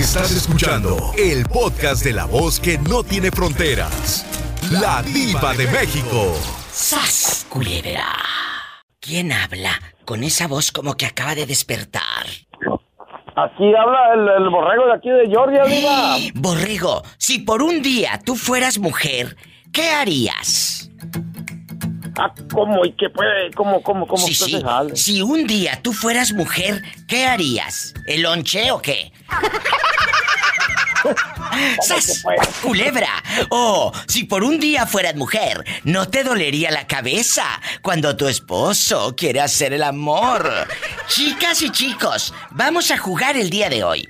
Estás escuchando el podcast de la voz que no tiene fronteras. La diva de México. ¡Sas, culebra! ¿Quién habla con esa voz como que acaba de despertar? Aquí habla el, el borrego de aquí de Georgia, diva. Borrego, si por un día tú fueras mujer, ¿qué harías? Ah, ¿cómo? ¿Y qué puede? ¿Cómo, cómo, cómo Sí, usted sí. se? Si un día tú fueras mujer, ¿qué harías? ¿El lonche o qué? ¡Sas! ¡Culebra! Oh, si por un día fueras mujer, ¿no te dolería la cabeza cuando tu esposo quiere hacer el amor? Chicas y chicos, vamos a jugar el día de hoy.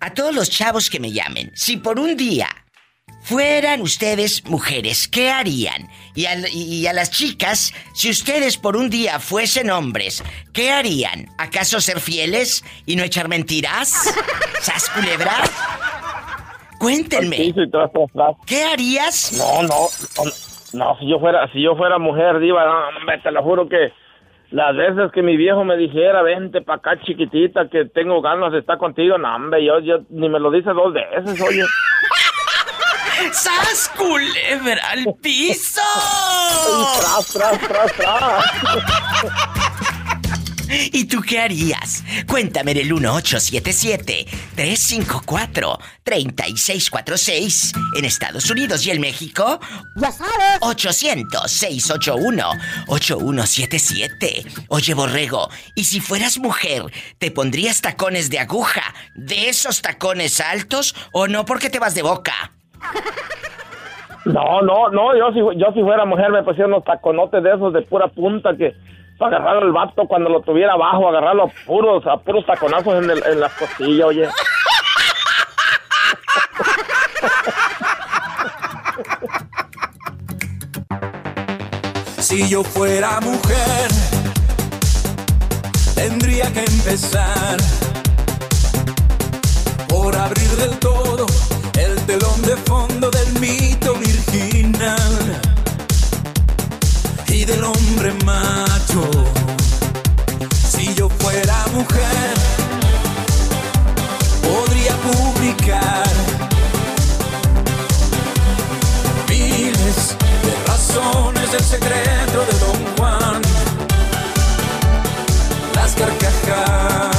A todos los chavos que me llamen, si por un día fueran ustedes mujeres, ¿qué harían? Y a, y a las chicas, si ustedes por un día fuesen hombres, ¿qué harían? ¿Acaso ser fieles y no echar mentiras? ¿Sas culebra? Cuéntenme. ¿Qué harías? No, no, no, si yo fuera, si yo fuera mujer, diva, no, hombre, te lo juro que las veces que mi viejo me dijera, vente pa' acá chiquitita, que tengo ganas de estar contigo, no, hombre, yo, yo ni me lo dice dos veces, oye. ¡Sas culebra al piso! Tras, tras, tras, tras. ¿Y tú qué harías? Cuéntame en el 1877-354-3646 en Estados Unidos y en México. Ya sabes. 800-681-8177. Oye, borrego, ¿y si fueras mujer, te pondrías tacones de aguja, de esos tacones altos o no porque te vas de boca? No, no, no, yo si, yo si fuera mujer me pusiera unos taconotes de esos de pura punta que para agarrar al vato cuando lo tuviera abajo, agarrarlo a puros, a puros taconazos en, el, en las costillas, oye. Si yo fuera mujer, tendría que empezar por abrir del todo el telón de fondo del mito virginal y del hombre macho. Si yo fuera mujer, podría publicar miles de razones del secreto de Don Juan. Las carcajadas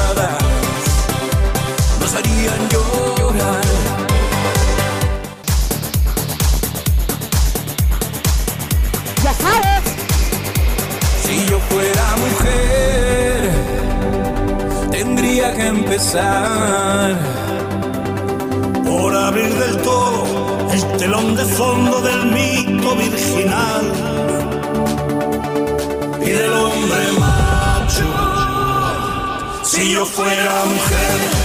por abrir del todo el telón de fondo del mito virginal y del hombre macho. Si yo fuera mujer,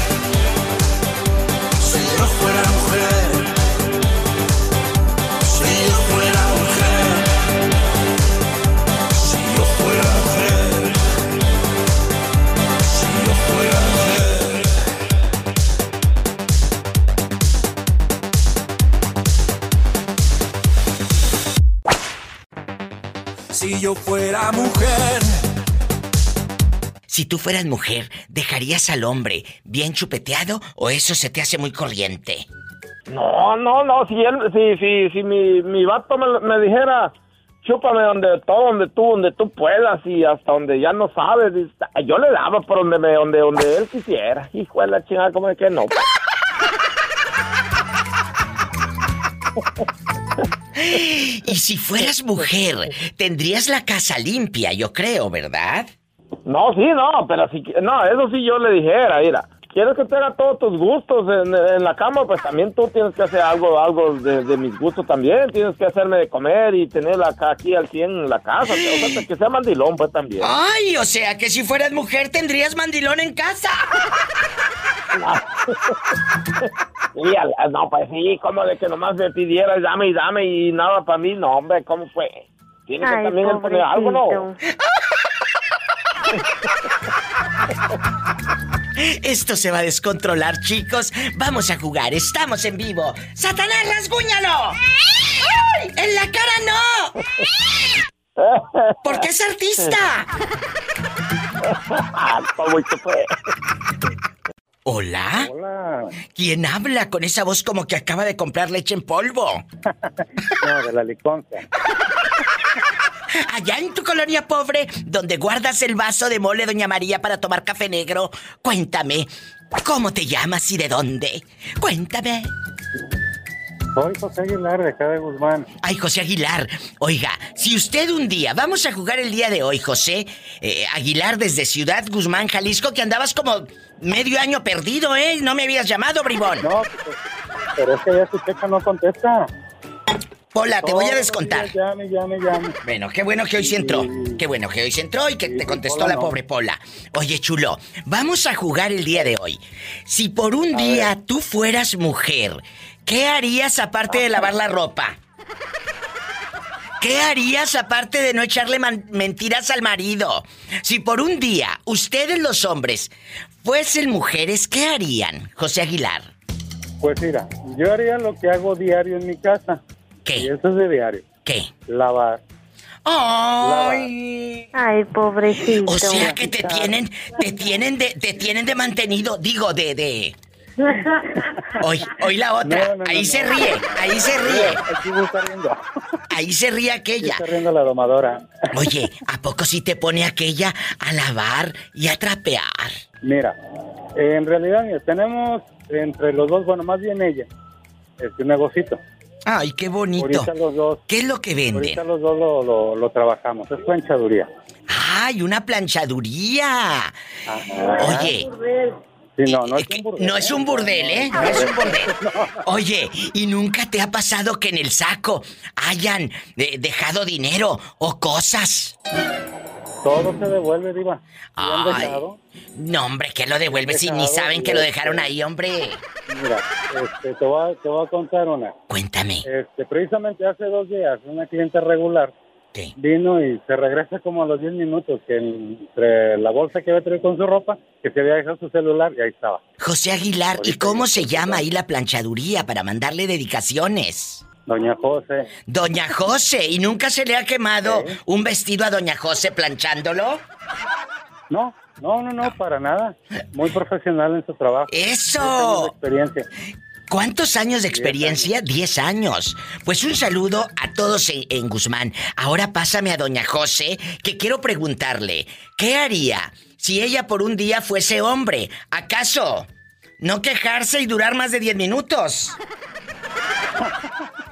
Si yo fuera mujer, Si tú fueras mujer, ¿dejarías al hombre bien chupeteado o eso se te hace muy corriente? No, no, no, si él, si, si, si mi, mi vato me, me dijera, chúpame donde todo, donde tú, donde tú puedas y hasta donde ya no sabes, yo le daba por donde me, donde, donde él quisiera. Hijo de la chingada, como de que no. Y si fueras mujer, tendrías la casa limpia, yo creo, ¿verdad? No, sí, no, pero si, no, eso sí yo le dijera, mira, quieres que tenga todos tus gustos en, en la cama, pues también tú tienes que hacer algo, algo de, de mis gustos también, tienes que hacerme de comer y tenerla acá aquí al 100 en la casa, o sea, que sea mandilón, pues también. Ay, o sea que si fueras mujer tendrías mandilón en casa. Y al- no, pues sí, como de que nomás me pidieras dame y dame y nada para mí, no, hombre, ¿cómo fue? Tiene que también poner algo, ¿no? Esto se va a descontrolar, chicos. Vamos a jugar, estamos en vivo. ¡Satanás, rasguñalo! ¡Ay! ¡En la cara no! Porque es artista. ¿Hola? Hola. ¿Quién habla con esa voz como que acaba de comprar leche en polvo? no, de la liconza. Allá en tu colonia pobre, donde guardas el vaso de mole Doña María para tomar café negro, cuéntame, ¿cómo te llamas y de dónde? Cuéntame. Soy José Aguilar de acá de Guzmán. Ay, José Aguilar. Oiga, si usted un día, vamos a jugar el día de hoy, José eh, Aguilar desde Ciudad Guzmán, Jalisco, que andabas como medio año perdido, ¿eh? No me habías llamado, bribón. No, pero es que ya su checa no contesta. Pola, te voy a descontar. Llame, llame, llame. Bueno, qué bueno que hoy se entró. Qué bueno que hoy se entró y que te contestó la pobre Pola. Oye, chulo, vamos a jugar el día de hoy. Si por un día tú fueras mujer, ¿qué harías aparte de lavar la ropa? ¿Qué harías aparte de no echarle mentiras al marido? Si por un día ustedes los hombres fuesen mujeres, ¿qué harían, José Aguilar? Pues mira, yo haría lo que hago diario en mi casa. ¿Qué? Y eso es de diario. ¿Qué? Lavar. Ay. Ay, pobrecito. O sea que te tienen, te tienen de, te tienen de mantenido, digo, de, de. Hoy, hoy la otra. ahí se ríe, ahí se ríe. Aquí está riendo. Ahí se ríe aquella. Está riendo la domadora. Oye, ¿a poco si te pone aquella a lavar y a trapear? Mira, en realidad tenemos entre los dos, bueno, más bien ella, este negocito. Ay, qué bonito. Ahorita los dos. ¿Qué es lo que venden? Ahorita los dos lo, trabajamos. Es planchaduría. ¡Ay, una planchaduría! Oye. no, no, es un burdel, no es un burdel, ¿eh? No es un burdel. Oye, ¿y nunca te ha pasado que en el saco hayan eh, dejado dinero o cosas? Todo se devuelve, Diva. Ay, no, hombre, que lo devuelve si ni saben que lo dejaron ahí, hombre. Mira, este, te, voy a, contar una. Cuéntame. Este, precisamente hace dos días, una cliente regular vino y se regresa como a los 10 minutos, que entre la bolsa que había traído con su ropa, que se había dejado su celular y ahí estaba. José Aguilar, ¿y cómo se llama ahí la planchaduría para mandarle dedicaciones? Doña José. Doña José, ¿y nunca se le ha quemado un vestido a Doña José planchándolo? No, no, no, no, para nada. Muy profesional en su trabajo. ¡Eso! experiencia. ¿Cuántos años de experiencia? Diez años. Pues un saludo a todos en, Guzmán. Ahora pásame a Doña José, que quiero preguntarle, ¿qué haría si ella por un día fuese hombre? ¿Acaso no quejarse y durar más de diez minutos?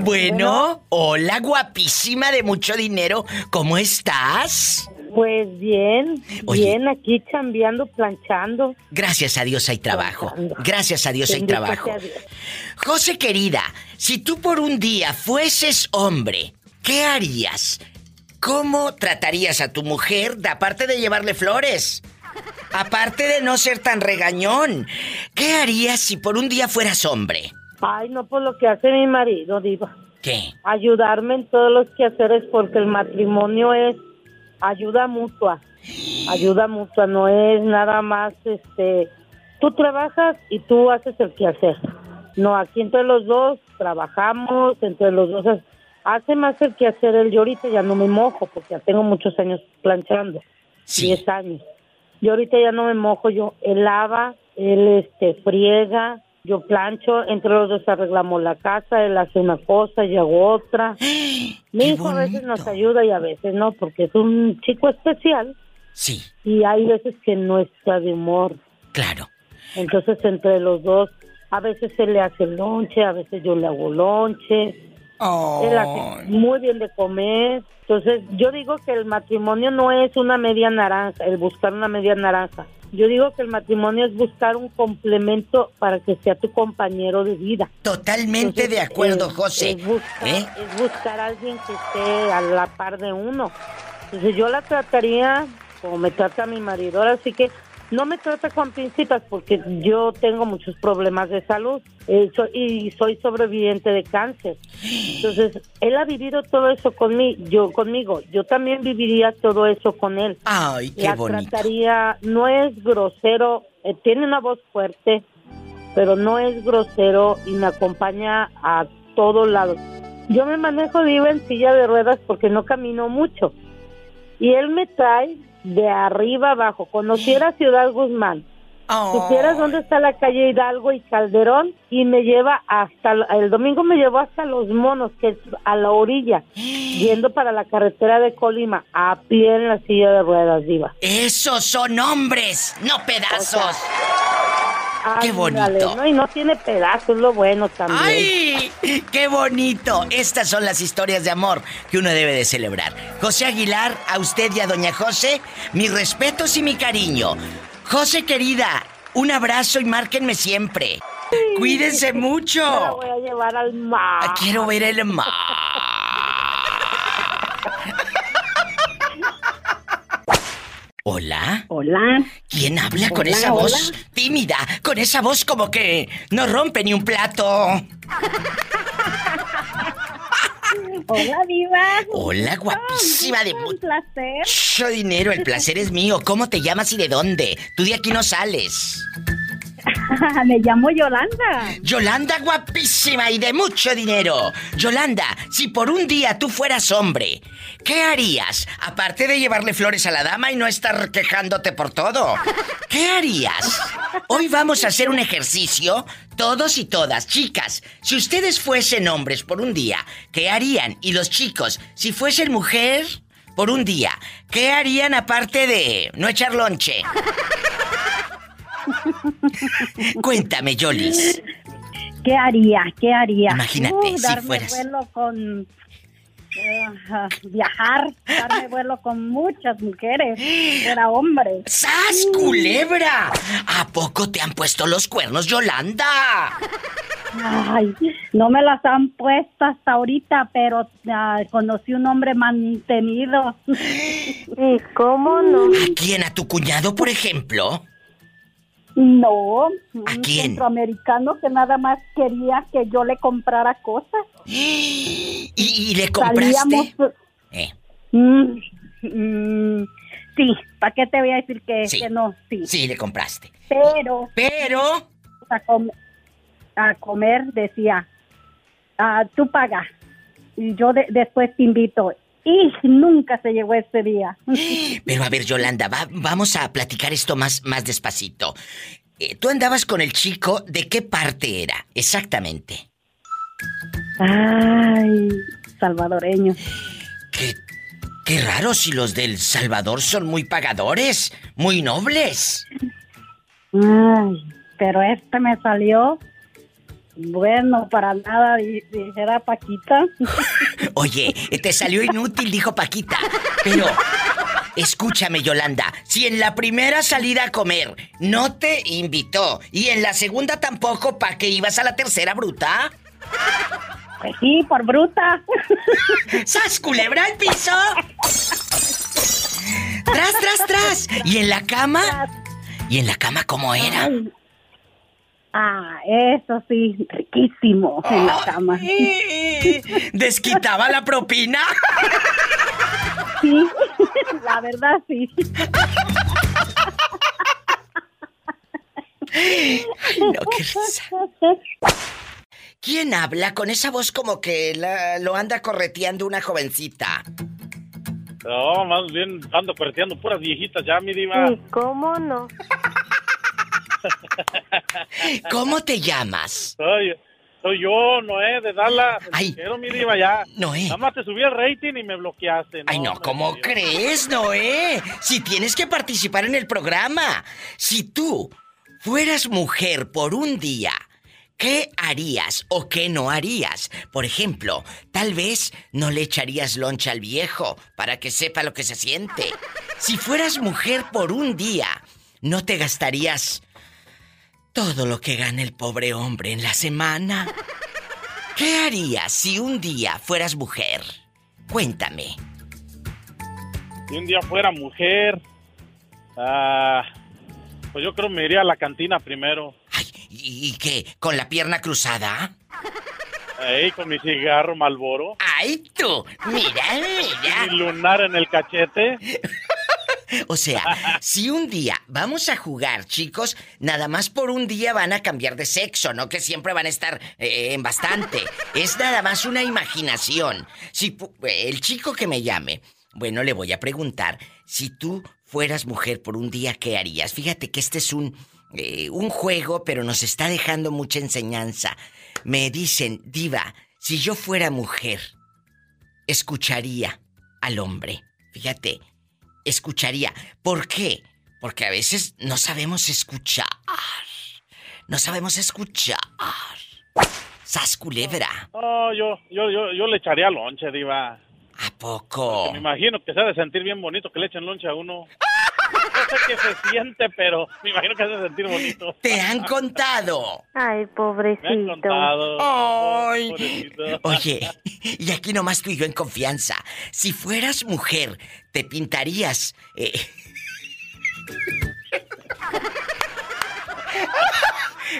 bueno, hola guapísima de mucho dinero, ¿cómo estás? Pues bien, bien, aquí chambeando, planchando. Gracias a Dios hay trabajo. Gracias a Dios hay trabajo. José querida, si tú por un día fueses hombre, ¿qué harías? ¿Cómo tratarías a tu mujer, de, aparte de llevarle flores? Aparte de no ser tan regañón, ¿qué harías si por un día fueras hombre? Ay, no por lo que hace mi marido, digo. ¿Qué? Ayudarme en todos los quehaceres porque el matrimonio es ayuda mutua. Ayuda mutua, no es nada más, este, tú trabajas y tú haces el quehacer. No, aquí entre los dos trabajamos, entre los dos hace más el quehacer él. Yo ahorita ya no me mojo porque ya tengo muchos años planchando, diez años. Yo ahorita ya no me mojo, yo él lava, él este friega, yo plancho, entre los dos arreglamos la casa, él hace una cosa, y hago otra. Mi hijo a veces nos ayuda y a veces no, porque es un chico especial. Sí. Y hay veces que no está de humor. Claro. Entonces entre los dos, a veces él le hace el lonche, a veces yo le hago lonche. Él hace muy bien de comer. Entonces yo digo que el matrimonio no es una media naranja, el buscar una media naranja. Yo digo que el matrimonio es buscar un complemento para que sea tu compañero de vida. Totalmente de acuerdo, José. Es buscar, ¿Eh? es buscar a alguien que esté a la par de uno. Entonces yo la trataría como me trata mi marido. Así que no me trata con principas porque yo tengo muchos problemas de salud eh, y soy sobreviviente de cáncer. Entonces, él ha vivido todo eso conmigo, yo conmigo. Yo también viviría todo eso con él. Ay, qué La trataría, no es grosero, eh, tiene una voz fuerte, pero no es grosero y me acompaña a todos lados. Yo me manejo vivo en silla de ruedas porque no camino mucho. Y él me trae de arriba abajo. Conociera Ciudad Guzmán. Oh. Supieras dónde está la calle Hidalgo y Calderón y me lleva hasta el domingo me llevó hasta Los Monos, que es a la orilla, yendo para la carretera de Colima a pie en la silla de ruedas, diva. Esos son hombres, no pedazos. Qué bonito. ¿no? Y no tiene pedazos, lo bueno también. ¡Ay! ¡Qué bonito! Estas son las historias de amor que uno debe de celebrar. José Aguilar, a usted y a doña José, mis respetos y mi cariño. José querida, un abrazo y márquenme siempre. Cuídense Me la mucho. voy a llevar al mar. Quiero ver el mar. Hola. Hola. ¿Quién habla con Hola, esa voz tímida? Con esa voz como que no rompe ni un plato. Hola, Diva. Hola, guapísima de Un placer. dinero. El placer es mío. ¿Cómo te llamas y de dónde? Tú de aquí no sales. Me llamo Yolanda. Yolanda, guapísima y de mucho dinero. Yolanda, si por un día tú fueras hombre, ¿qué harías? Aparte de llevarle flores a la dama y no estar quejándote por todo. ¿Qué harías? Hoy vamos a hacer un ejercicio, todos y todas, chicas. Si ustedes fuesen hombres por un día, ¿qué harían? Y los chicos, si fuesen mujer por un día, ¿qué harían aparte de no echar lonche? Cuéntame, Yolis. ¿Qué haría? ¿Qué haría? Imagínate, Uh, si darme fueras- vuelo con... ajá, viajar, darme vuelo con muchas mujeres. Era hombre. ¡Sas, culebra! ¿A poco te han puesto los cuernos, Yolanda? Ay, no me las han puesto hasta ahorita, pero ah, conocí un hombre mantenido. ¿Y cómo no? ¿A quién? ¿A tu cuñado, por ejemplo? No, ¿A un quién? centroamericano que nada más quería que yo le comprara cosas. ¿Y, y le compraste? Salíamos. Eh, Mm, mm, sí, ¿para qué te voy a decir que, Sí. que no? Sí. sí, le compraste. Pero Pero... a, com- a comer decía, ah, tú pagas y yo de- después te invito. Y nunca se llegó ese día. Pero a ver, Yolanda, va- vamos a platicar esto más, más despacito. Eh, ¿Tú andabas con el chico? ¿De qué parte era? Exactamente. Ay, salvadoreño. Qué, qué raro si los del Salvador son muy pagadores, muy nobles. Ay, pero este me salió bueno para nada, di- dijera Paquita. Oye, te salió inútil, dijo Paquita. Pero, escúchame, Yolanda. Si en la primera salida a comer no te invitó y en la segunda tampoco, ¿pa' qué ibas a la tercera, bruta? Pues sí, por bruta. ¡Sas, culebra al piso! ¡Tras, tras, tras! ¿Y en la cama? ¿Y en la cama cómo era? Ay. Ah, eso sí, riquísimo en la cama. ¿Desquitaba la propina? Sí, la verdad sí. Ay, no, qué risa. ¿Quién habla con esa voz como que la- lo anda correteando una jovencita? No, más bien ando correteando puras viejitas ya, mi diva. ¿Y cómo no? ¿Cómo te llamas? Soy, soy yo, Noé, de Dallas. Ay. Quiero, mi diva, ya. Noé. Nada más te subí el rating y me bloqueaste. Ay, no, ¿cómo crees, Noé? Si tienes que participar en el programa. Si tú fueras mujer por un día, ¿qué harías o qué no harías? Por ejemplo, tal vez no le echarías loncha al viejo para que sepa lo que se siente. Si fueras mujer por un día, no te gastarías todo lo que gana el pobre hombre en la semana. ¿Qué harías si un día fueras mujer? Cuéntame. Si un día fuera mujer, ah, pues yo creo que me iría a la cantina primero. Ay, ¿y, y qué? ¿Con la pierna cruzada? Ahí con mi cigarro Malboro. ¡Ay, tú! Mira, Mi mira. lunar en el cachete. O sea, si un día vamos a jugar, chicos, nada más por un día van a cambiar de sexo, no que siempre van a estar eh, en bastante. Es nada más una imaginación. Si el chico que me llame, bueno, le voy a preguntar si tú fueras mujer por un día, ¿qué harías? Fíjate que este es un, eh, un juego, pero nos está dejando mucha enseñanza. Me dicen, diva, si yo fuera mujer, escucharía al hombre. Fíjate, escucharía. ¿Por qué? Porque a veces no sabemos escuchar. No sabemos escuchar. Sas culebra. No, yo, yo, yo, yo le echaría lonche, diva. ¿A poco? me imagino que se ha de sentir bien bonito que le echen lonche a uno. No sé qué se siente, pero me imagino que se ha de sentir bonito. ¿Te han contado? Ay, pobrecito. Me han contado. Ay. Pobrecito. Oye, y aquí nomás tú y yo en confianza. Si fueras mujer, ¿te pintarías? eh,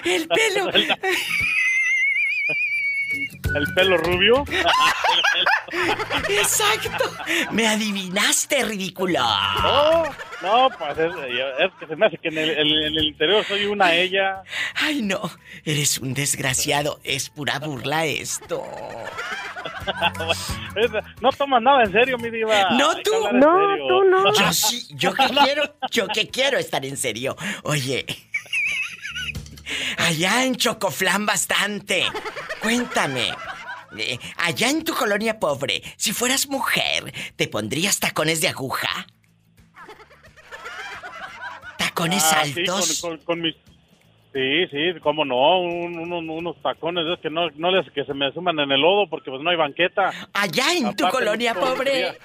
El pelo. El pelo rubio. Exacto. Me adivinaste, ridículo. No, no, pues es, es que se me hace que en el, el- en el interior soy una ella. Ay, no. Eres un desgraciado. Es pura burla esto. Es- no tomas nada en serio, mi diva. No, tú. No, tú no. Yo sí, yo que quiero, yo que quiero estar en serio. Oye. Allá en Chocoflán bastante. Cuéntame. eh, allá en tu colonia pobre, si fueras mujer, ¿te pondrías tacones de aguja? ¿Tacones Ah, sí, altos? con, con- con mis... Sí, sí, cómo no, un- unos, unos tacones esos que no, no les que se me suman en el lodo porque pues no hay banqueta. Allá en tu colonia no pobre.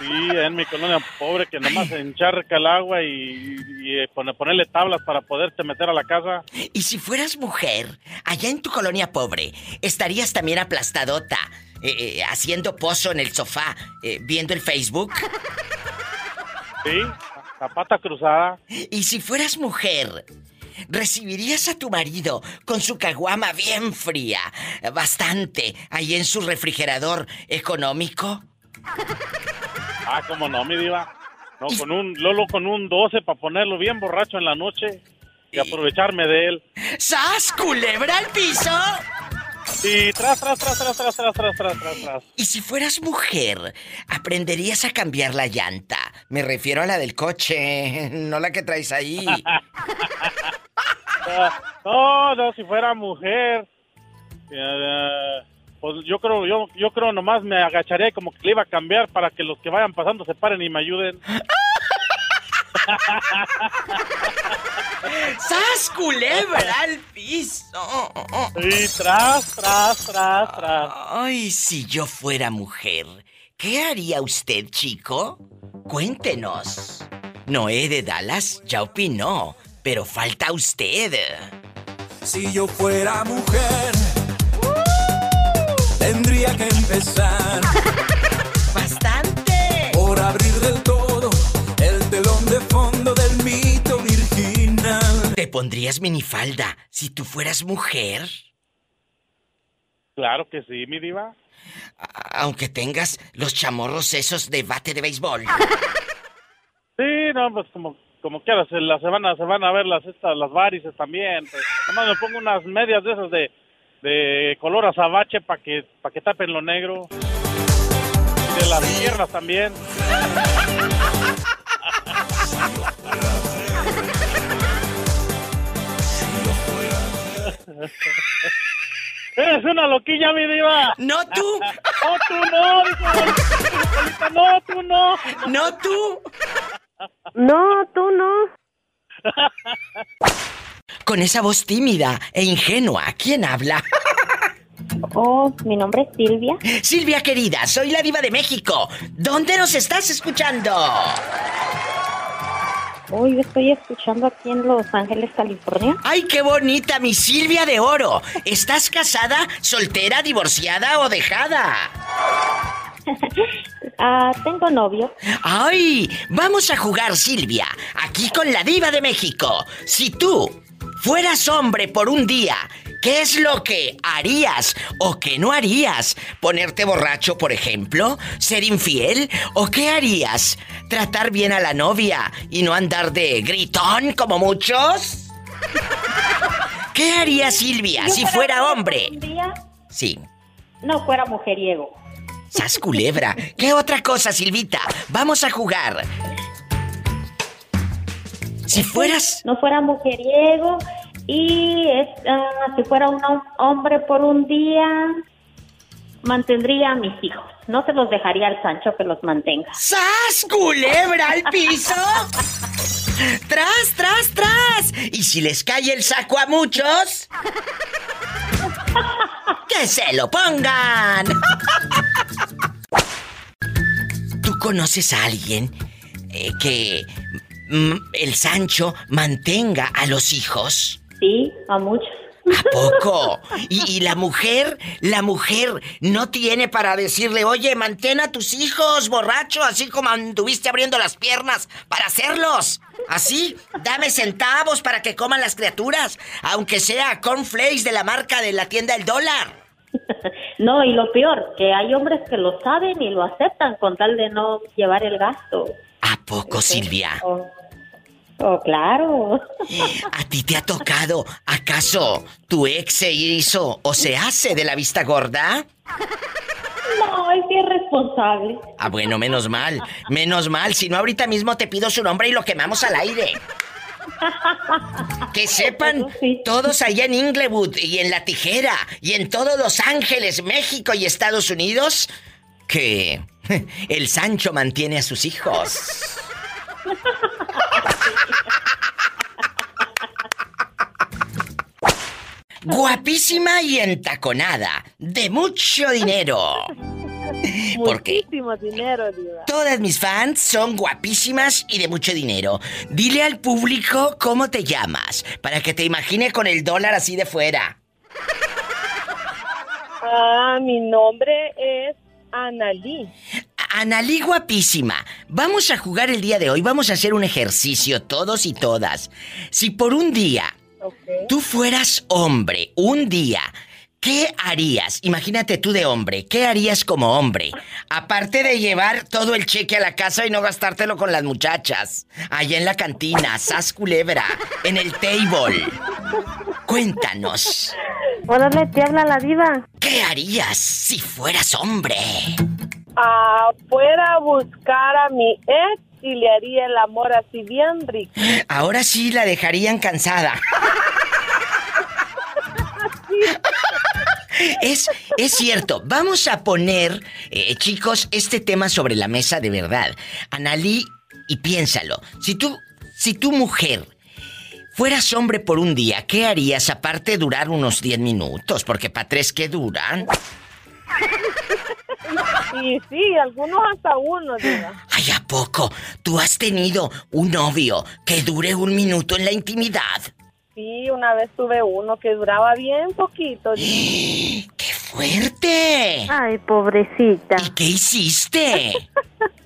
Sí, en mi colonia pobre que nomás encharca el agua y, y, eh, pone- ponerle tablas para poderte meter a la casa. Y si fueras mujer, allá en tu colonia pobre, estarías también aplastadota, eh, eh, haciendo pozo en el sofá, eh, viendo el Facebook. Sí, la pata cruzada. Y si fueras mujer, recibirías a tu marido con su caguama bien fría, bastante, ahí en su refrigerador económico. Ah, cómo no, mi diva. No, con un Lolo con un 12 para ponerlo bien borracho en la noche y aprovecharme de él. ¡Sas, culebra al piso! Y tras, tras, tras, tras, tras, tras, tras, tras, tras. Y si fueras mujer, aprenderías a cambiar la llanta. Me refiero a la del coche, no la que traes ahí. Ah, No, no, si fuera mujer, eh, pues yo creo, yo, yo creo nomás me agacharía y como que le iba a cambiar para que los que vayan pasando se paren y me ayuden. ¡Sas, culebra al piso! Y tras, tras, tras, tras. Ay, si yo fuera mujer, ¿qué haría usted, chico? Cuéntenos. Noé de Dallas ya opinó, pero falta usted. Si yo fuera mujer, tendría que empezar ¡Bastante! por abrir del todo ¿Te pondrías minifalda si tú fueras mujer? Claro que sí, mi diva. Aunque tengas los chamorros esos de bate de béisbol. Sí, no, pues como, como quieras, se, la- se van a, se van a ver las, estas, las varices también. Pues, nomás me pongo unas medias de esas de, de color azabache para que, para que tapen lo negro. De las piernas también. Eres una loquilla, mi diva. ¡No tú! No, tú no, dijo no, tú no. ¡No tú! No, tú no. Con esa voz tímida e ingenua, ¿quién habla? Oh, mi nombre es Silvia. Silvia querida, soy la diva de México. ¿Dónde nos estás escuchando? Hoy estoy escuchando aquí en Los Ángeles, California. ¡Ay, qué bonita, mi Silvia de Oro! ¿Estás casada, soltera, divorciada o dejada? Ah, tengo novio. ¡Ay! Vamos a jugar, Silvia, aquí con la diva de México. Si tú fueras hombre por un día, ¿qué es lo que harías o que no harías? ¿Ponerte borracho, por ejemplo? ¿Ser infiel? ¿O qué harías? ¿Tratar bien a la novia y no andar de gritón como muchos? ¿Qué haría Silvia Yo si fuera hombre? Un día Sí. no fuera mujeriego. Sas culebra. ¿Qué otra cosa, Silvita? Vamos a jugar. Si fueras... No fuera mujeriego y es, ah, si fuera un hombre por un día, mantendría a mis hijos. No se los dejaría al Sancho que los mantenga. ¡Sas, culebra al piso! ¡Tras, tras, tras! ¿Y si les cae el saco a muchos? ¡Que se lo pongan! ¿Tú conoces a alguien eh, que el Sancho mantenga a los hijos? Sí, a muchos. ¿A poco? ¿Y, la mujer, la mujer no tiene para decirle, oye, mantén a tus hijos, borracho, así como anduviste abriendo las piernas para hacerlos? Así, dame centavos para que coman las criaturas, aunque sea cornflakes de la marca de la tienda El Dólar. No, y lo peor, que hay hombres que lo saben y lo aceptan con tal de no llevar el gasto. ¿A poco, Silvia? Oh. Oh, claro. ¿A ti te ha tocado? ¿Acaso tu ex se hizo o se hace de la vista gorda? No, es irresponsable. Ah, bueno, menos mal. Menos mal. Si no, ahorita mismo te pido su nombre y lo quemamos al aire. Que sepan todos allá en Inglewood y en La Tijera y en todos Los Ángeles, México y Estados Unidos que el Sancho mantiene a sus hijos. Guapísima y entaconada, de mucho dinero. Porque dinero, todas mis fans son guapísimas y de mucho dinero. Dile al público cómo te llamas, para que te imagine con el dólar así de fuera. Ah, mi nombre es Analí. Analí guapísima, vamos a jugar el día de hoy, vamos a hacer un ejercicio todos y todas. Si por un día tú fueras hombre, un día, ¿qué harías? Imagínate tú de hombre, ¿qué harías como hombre? Aparte de llevar todo el cheque a la casa y no gastártelo con las muchachas, allá en la cantina, sas culebra, en el table. Cuéntanos. Órale, te habla la diva. ¿Qué harías si fueras hombre? Ah, fuera a buscar a mi ex y le haría el amor así bien rico. Ahora sí la dejarían cansada. Es, es cierto, vamos a poner, eh, chicos, este tema sobre la mesa de verdad. Analí, y piénsalo, si tú, si tu mujer fueras hombre por un día, ¿qué harías aparte de durar unos 10 minutos? Porque para tres, ¿qué duran? Sí, sí, algunos hasta uno, diga. Ay, ¿a poco? ¿Tú has tenido un novio que dure un minuto en la intimidad? Sí, una vez tuve uno que duraba bien poquito. ¡Qué fuerte! Ay, pobrecita. ¿Y qué hiciste?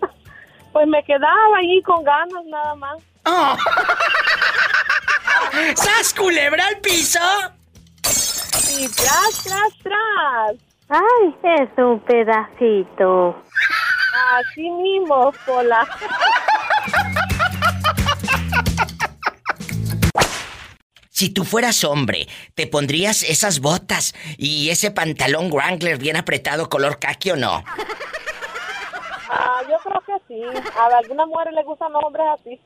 pues me quedaba ahí con ganas nada más. Oh. ¡Sas culebra al piso! Y tras, tras, tras. Ay, es un pedacito. Así mismo, Pola. Si tú fueras hombre, ¿te pondrías esas botas y ese pantalón Wrangler bien apretado color kaki o no? Ah, yo creo que sí. A algunas mujeres les gustan los hombres así.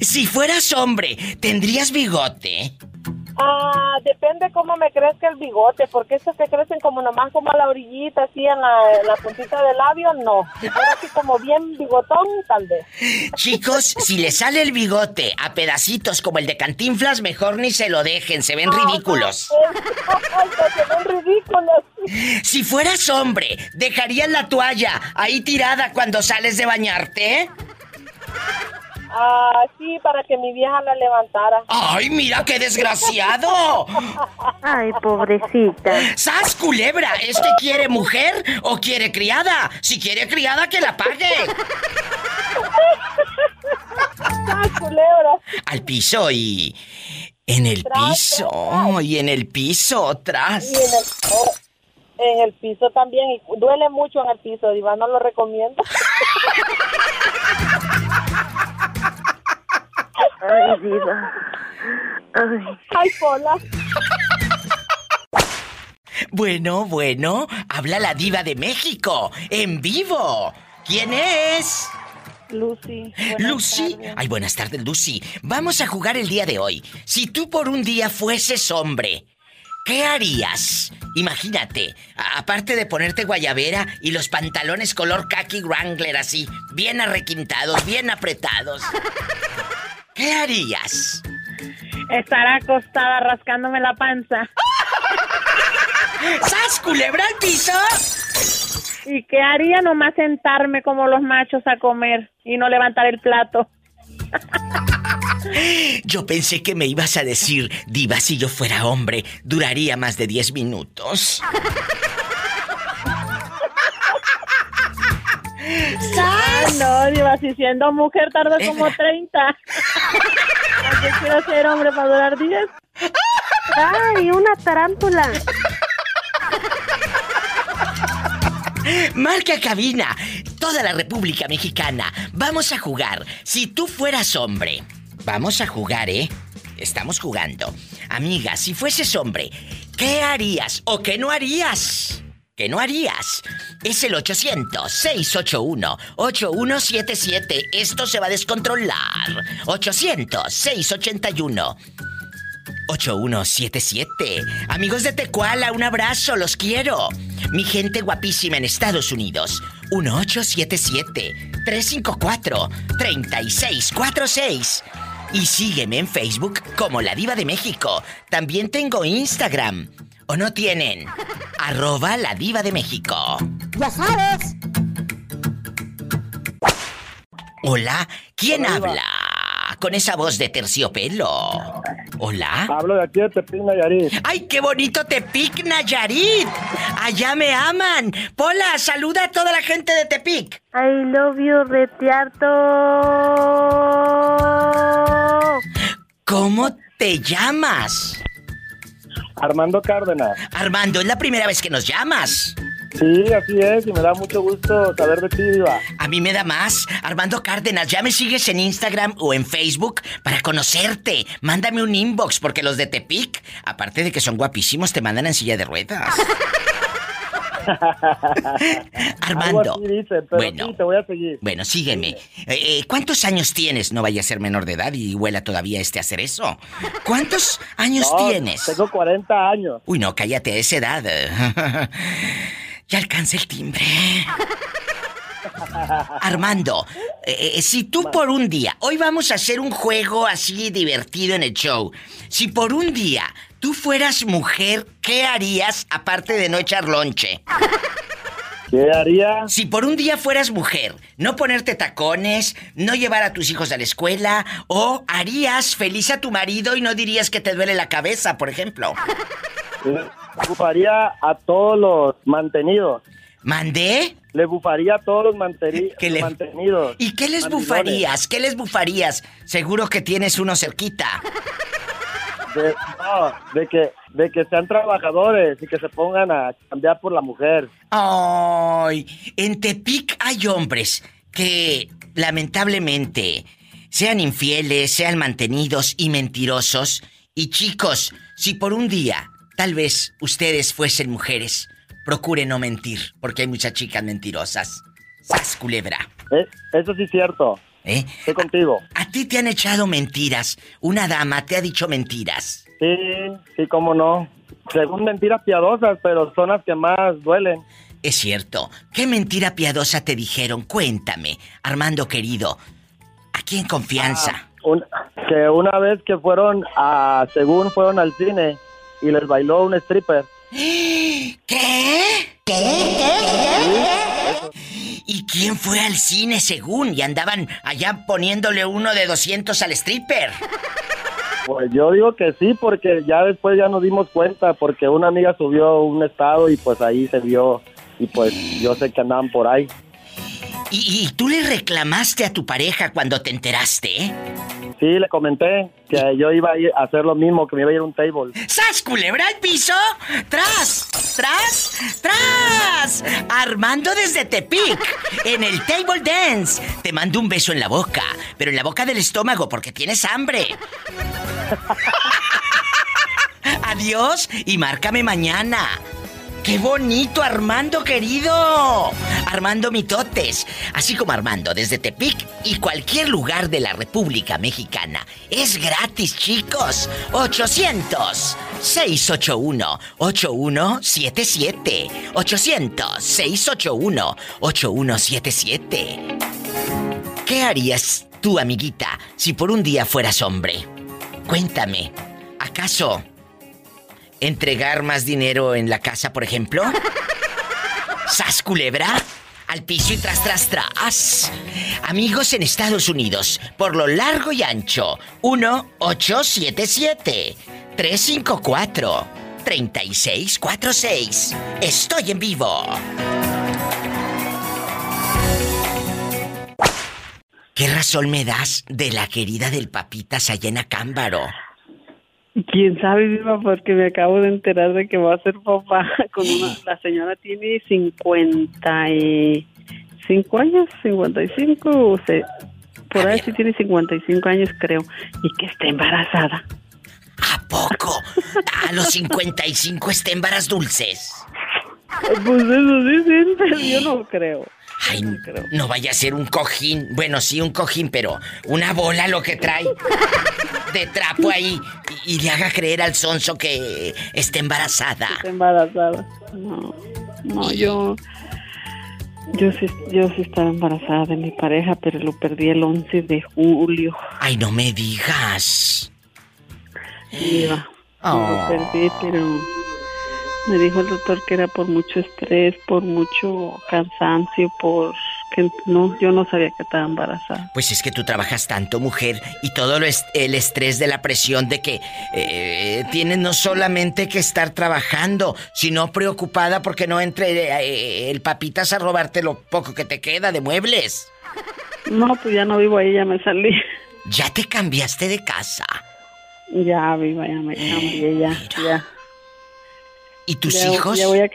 si fueras hombre, ¿tendrías bigote? Ah, depende cómo me crezca el bigote, porque esos que crecen como nomás como a la orillita, así en la, puntita del labio, no. Fuera así como bien bigotón, tal vez. Chicos, si le sale el bigote a pedacitos como el de Cantinflas, mejor ni se lo dejen, se ven ridículos. se ven ridículos. Si fueras hombre, ¿dejarías la toalla ahí tirada cuando sales de bañarte? Ah, sí, para que mi vieja la levantara. ¡Ay, mira qué desgraciado! Ay, pobrecita. ¡Sas, culebra! ¿Este quiere mujer o quiere criada? Si quiere criada, que la pague. ¡Sas, culebra! Al piso y... En el piso. Y en el piso, atrás. en el, piso también. Y duele mucho en el piso, Diva, no lo recomiendo. Ay, diva. Ay. Ay, Pola. Bueno, bueno, habla la diva de México, en vivo. ¿Quién es? Lucy. Lucy. Ay, buenas tardes, Lucy. Vamos a jugar el día de hoy. Si tú por un día fueses hombre, ¿qué harías? Imagínate, aparte de ponerte guayabera y los pantalones color khaki Wrangler así, bien arrequintados, bien apretados. ¿Qué harías? Estar acostada rascándome la panza. ¡Sas, culebra al piso! ¿Y qué haría nomás sentarme como los machos a comer y no levantar el plato? Yo pensé que me ibas a decir, Diva, si yo fuera hombre, duraría más de 10 minutos. ¡Sas! no, Diva, si siendo mujer tarda como 30. qué quiero ser hombre para durar 10? ¡Ay, una tarántula! Marca cabina. Toda la República Mexicana. Vamos a jugar. Si tú fueras hombre. Vamos a jugar, ¿eh? Estamos jugando. Amiga, si fueses hombre, ¿qué harías o qué no harías? ¿Qué no harías? Es el 800-681-8177. Esto se va a descontrolar. 800-681. 8177. Amigos de Tecuala, un abrazo, los quiero. Mi gente guapísima en Estados Unidos. 1877-354-3646. Y sígueme en Facebook como La Diva de México. También tengo Instagram. ¿O no tienen? Arroba La Diva de México. Ya sabes. Hola, ¿quién habla? Con esa voz de terciopelo. Hola. Hablo de aquí de Tepic, Nayarit. ¡Ay, qué bonito Tepic, Nayarit! Allá me aman. Pola, saluda a toda la gente de Tepic. I love you, Retiarto. ¿Cómo te llamas? Armando Cárdenas. Armando, es la primera vez que nos llamas. Sí, así es, y me da mucho gusto saber de ti, Diva. A mí me da más. Armando Cárdenas, ya me sigues en Instagram o en Facebook para conocerte. Mándame un inbox, porque los de Tepic, aparte de que son guapísimos, te mandan en silla de ruedas. Armando. bueno, te voy a seguir. Bueno, sígueme. Eh, eh, ¿Cuántos años tienes? No vaya a ser menor de edad y huela todavía este hacer eso. ¿Cuántos años tienes? Tengo 40 años. Uy, no, cállate a esa edad. ya alcanza el timbre. Armando, eh, si tú por un día, hoy vamos a hacer un juego así divertido en el show. Si por un día tú fueras mujer, ¿qué harías aparte de no echar lonche? ¿Qué haría? Si por un día fueras mujer, no ponerte tacones, no llevar a tus hijos a la escuela, o harías feliz a tu marido y no dirías que te duele la cabeza, por ejemplo. Le bufaría a todos los mantenidos. ¿Mandé? Le bufaría a todos los mantenidos. ¿Y qué les bufarías? ¿Qué les bufarías? Seguro que tienes uno cerquita. De, no, de que, de que sean trabajadores y que se pongan a cambiar por la mujer. Ay, en Tepic hay hombres que lamentablemente sean infieles, sean mantenidos y mentirosos. Y chicos, si por un día tal vez ustedes fuesen mujeres, procure no mentir, porque hay muchas chicas mentirosas. ¡Sas, culebra! Eh, eso sí es cierto. ¿Eh? Estoy contigo. ¿A ti te han echado mentiras? ¿Una dama te ha dicho mentiras? Sí, sí, cómo no. Según mentiras piadosas, pero son las que más duelen. Es cierto. ¿Qué mentira piadosa te dijeron? Cuéntame, Armando querido. Aquí en confianza. Ah, que una vez que fueron a, según fueron al cine y les bailó un stripper. ¿Qué? ¿Qué? ¿Qué? ¿Y quién fue al cine según? Y andaban allá poniéndole uno de 200 al stripper. Pues yo digo que sí, porque ya después ya nos dimos cuenta, porque una amiga subió un estado y pues ahí se vio, y pues yo sé que andaban por ahí. ¿Y, tú le reclamaste a tu pareja cuando te enteraste? Eh? Sí, le comenté que yo iba a hacer lo mismo, que me iba a ir a un table. ¡Sas, culebra al piso! ¡Tras! ¡Tras! ¡Tras! Armando desde Tepic, en el table dance. Te mando un beso en la boca, pero en la boca del estómago porque tienes hambre. Adiós y márcame mañana. ¡Qué bonito, Armando querido! Armando Mitotes, así como Armando desde Tepic y cualquier lugar de la República Mexicana. Es gratis, chicos. 800 681 8177. 800 681 8177. ¿Qué harías tú, amiguita, si por un día fueras hombre? Cuéntame, ¿acaso entregar más dinero en la casa, por ejemplo? ¿Sas culebra? Al piso y tras, tras, tras. Amigos en Estados Unidos, por lo largo y ancho, 1-877-354-3646. Estoy en vivo. ¿Qué razón me das de la querida del papita Sayena Cámbaro? Quién sabe, viva, porque me acabo de enterar de que va a ser papá con una. La señora tiene 55 años, 55, o sea, por ahí sí tiene 55 años, creo, y que está embarazada. ¿A poco? ¿A los 55 está embaraz dulces? Pues eso dicen, pero yo no creo. Ay, no vaya a ser un cojín. Bueno, sí, un cojín, pero una bola lo que trae de trapo ahí y, le haga creer al sonso que está embarazada. Está embarazada. No, no, yo. Yo sí, yo sí estaba embarazada de mi pareja, pero lo perdí el 11 de julio. Ay, no me digas. Iba. Lo perdí, pero me dijo el doctor que era por mucho estrés, por mucho cansancio, por que no, yo no sabía que estaba embarazada. Pues es que tú trabajas tanto, mujer, y todo lo el estrés de la presión de que eh, tienes no solamente que estar trabajando, sino preocupada porque no entre eh, el papitas a robarte lo poco que te queda de muebles. No, pues ya no vivo ahí, ya me salí. ¿Ya te cambiaste de casa? Ya vivo, ya me cambié, ya, ya. ¿Y tus hijos? Ya voy a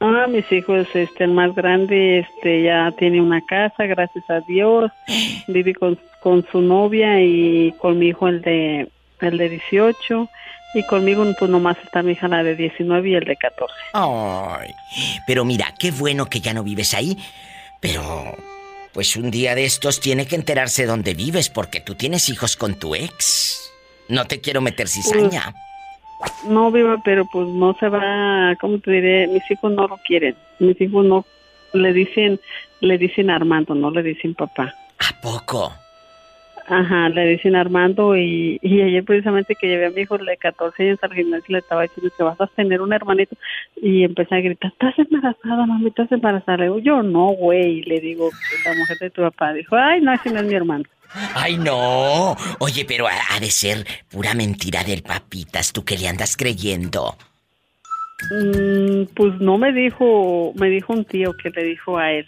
Ah, mis hijos, este, el más grande, este, ya tiene una casa, gracias a Dios. Vive con, con su novia y con mi hijo el de, el de 18. Y conmigo, pues nomás está mi hija la de 19 y el de 14. Ay, pero mira, qué bueno que ya no vives ahí. Pero, pues un día de estos tiene que enterarse dónde vives porque tú tienes hijos con tu ex. No te quiero meter cizaña. No, viva, pero pues no se va, ¿cómo te diré? Mis hijos no lo quieren. Mis hijos no le dicen, le dicen Armando, no le dicen papá. ¿A poco? Ajá, le dicen Armando y, y ayer precisamente que llevé a mi hijo de 14 años al gimnasio le estaba diciendo que vas a tener un hermanito y empecé a gritar, ¿estás embarazada, mami? ¿Estás embarazada? Le digo, yo no, güey. Le digo, la mujer de tu papá dijo, ay, no, ese no es mi hermano. Ay, no. Oye, pero ha, de ser pura mentira del papitas, tú que le andas creyendo. Mm, pues no me dijo, me dijo un tío que le dijo a él.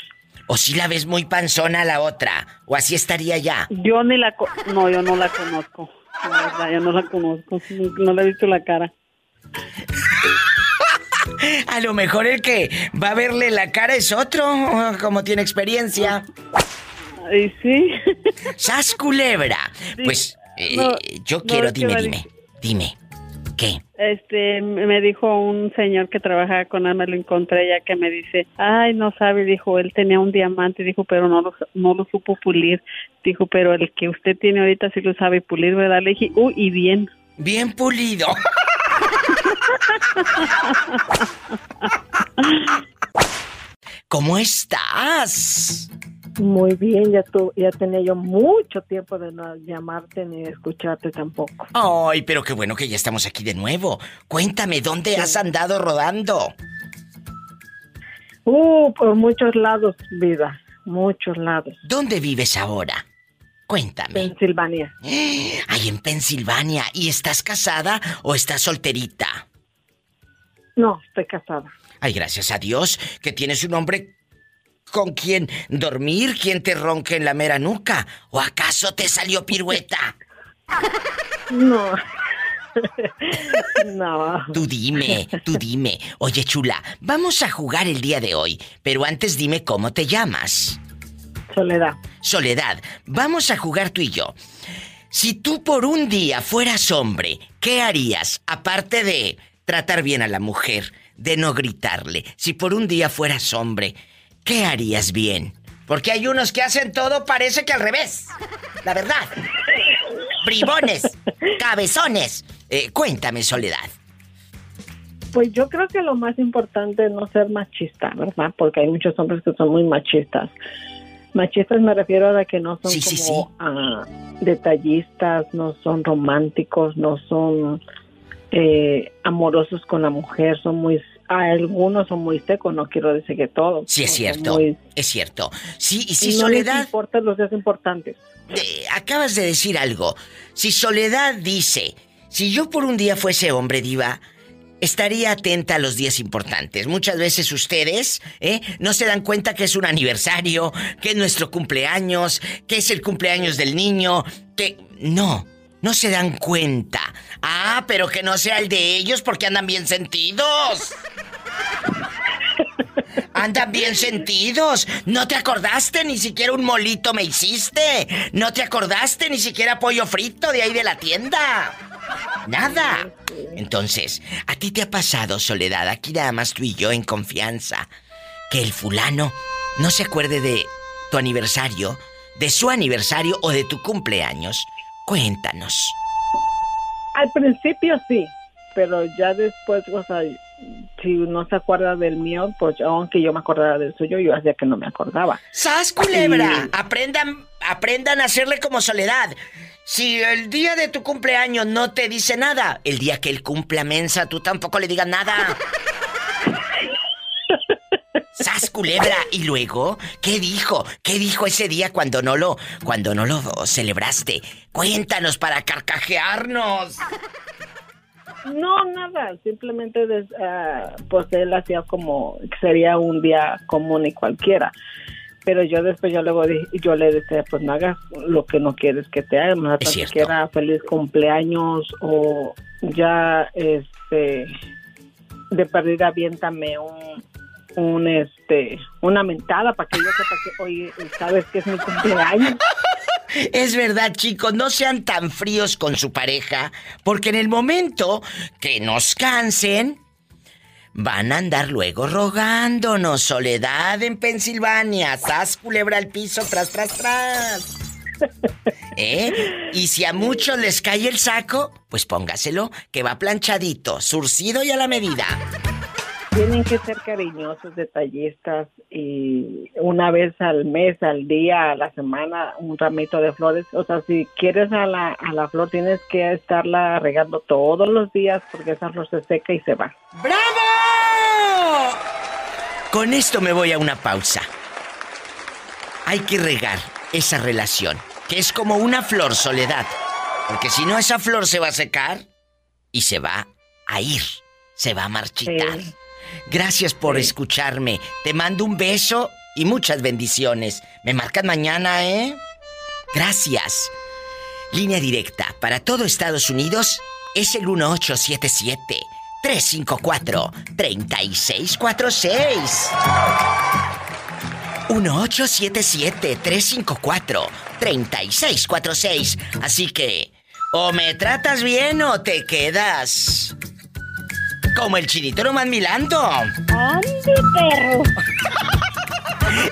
¿O si la ves muy panzona a la otra? ¿O así estaría ya? Yo ni la... no, yo no la conozco. La verdad, yo no la conozco. No le he visto la cara. a lo mejor el que va a verle la cara es otro, como tiene experiencia. Ay, sí. ¡Sas culebra! Pues eh, yo quiero, dime, dime, dime. ¿Qué? Este, me dijo un señor que trabajaba con Ana, lo encontré ya que me dice, ay, no sabe, dijo, él tenía un diamante, dijo, pero no lo, no lo supo pulir. Dijo, pero el que usted tiene ahorita sí lo sabe pulir, ¿verdad? Le dije, uy, y bien. Bien pulido. ¿Cómo estás? Muy bien, ya tu, ya tenía yo mucho tiempo de no llamarte ni escucharte tampoco. Ay, pero qué bueno que ya estamos aquí de nuevo. Cuéntame, ¿dónde has andado rodando? Uh, por muchos lados, vida, muchos lados. ¿Dónde vives ahora? Cuéntame. Pensilvania. Ay, en Pensilvania. ¿Y estás casada o estás solterita? No, estoy casada. Ay, gracias a Dios que tienes un hombre con quién dormir, quién te ronque en la mera nuca. ¿O acaso te salió pirueta? No. No. Tú dime, tú dime. Oye, chula, vamos a jugar el día de hoy, pero antes dime cómo te llamas. Soledad. Soledad, vamos a jugar tú y yo. Si tú por un día fueras hombre, ¿qué harías aparte de tratar bien a la mujer, de no gritarle. Si por un día fueras hombre, ¿qué harías bien? Porque hay unos que hacen todo, parece que al revés. La verdad. Bribones, cabezones. Eh, cuéntame, Soledad. Pues yo creo que lo más importante es no ser machista, ¿verdad? Porque hay muchos hombres que son muy machistas. Machistas me refiero a que no son como ah, detallistas, no son románticos, no son eh, amorosos con la mujer, son muy algunos son muy secos, no quiero decir que todos. Sí, es cierto, es cierto. Sí, y si no Soledad... Les importa los días importantes. acabas de decir algo. Si Soledad dice, si yo por un día fuese hombre diva, estaría atenta a los días importantes. Muchas veces ustedes ¿eh? no se dan cuenta que es un aniversario, que es nuestro cumpleaños, que es el cumpleaños del niño, que... No, no se dan cuenta. Ah, pero que no sea el de ellos porque andan bien sentidos. Andan bien sentidos. No te acordaste ni siquiera un molito me hiciste. No te acordaste ni siquiera pollo frito de ahí de la tienda. Nada. Entonces, ¿a ti te ha pasado, Soledad, aquí nada más tú y yo en confianza, que el fulano no se acuerde de tu aniversario, de su aniversario o de tu cumpleaños? Cuéntanos. Al principio sí, pero ya después, o sea, si no se acuerda del mío, pues aunque yo me acordara del suyo, yo hacía que no me acordaba. ¡Sas, culebra! Aprendan, aprendan a hacerle como soledad. Si el día de tu cumpleaños no te dice nada, el día que él cumpla mensa, tú tampoco le digas nada. ¡Sas, culebra! Y luego, ¿qué dijo? ¿Qué dijo ese día cuando no lo, cuando no lo celebraste? Cuéntanos para carcajearnos. No, nada, simplemente uh, pues él hacía como que sería un día común y cualquiera. Pero yo después yo luego yo le decía, pues no hagas lo que no quieres que te haga, más quiera feliz cumpleaños o ya este de perdida aviéntame un un este una mentada para que yo sepa que hoy sabes que es mi cumpleaños. Es verdad, chicos, no sean tan fríos con su pareja, porque en el momento que nos cansen, van a andar luego rogándonos soledad en Pensilvania, sas culebra al piso, tras, tras, tras. ¿Eh? Y si a muchos les cae el saco, pues póngaselo, que va planchadito, surcido y a la medida. Tienen que ser cariñosos, detallistas y una vez al mes, al día, a la semana, un ramito de flores. O sea, si quieres a la, a la flor, tienes que estarla regando todos los días porque esa flor se seca y se va. ¡Bravo! Con esto me voy a una pausa. Hay que regar esa relación, que es como una flor soledad. Porque si no, esa flor se va a secar y se va a ir, se va a marchitar. Gracias por escucharme. Te mando un beso y muchas bendiciones. Me marcan mañana, ¿eh? Gracias. Línea directa para todo Estados Unidos es el 1877 354 3646. 1877 354 3646. Así que o me tratas bien o te quedas como el chinito nomás milando. ¡Ande, perro!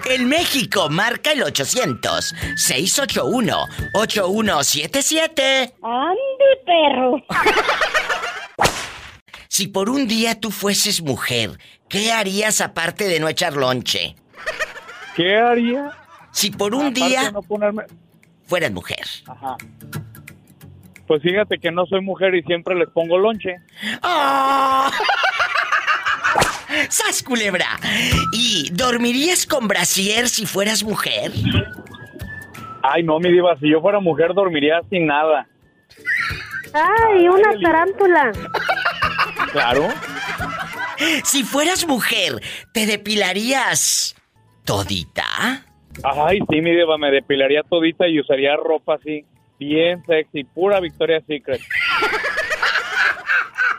En México, marca el 800-681-8177. ¡Ande, perro! Si por un día tú fueses mujer, ¿qué harías aparte de no echar lonche? ¿Qué haría? Si por un día fueras mujer. Ajá. Pues fíjate que no soy mujer y siempre les pongo lonche. ¡Oh! ¡Sas, culebra! ¿Y dormirías con brasier si fueras mujer? Ay, no, mi diva, si yo fuera mujer dormiría sin nada. ¡Ay, una tarántula! Claro. Si fueras mujer, ¿te depilarías todita? Ay, sí, mi diva, me depilaría todita y usaría ropa así bien sexy, pura Victoria Secret.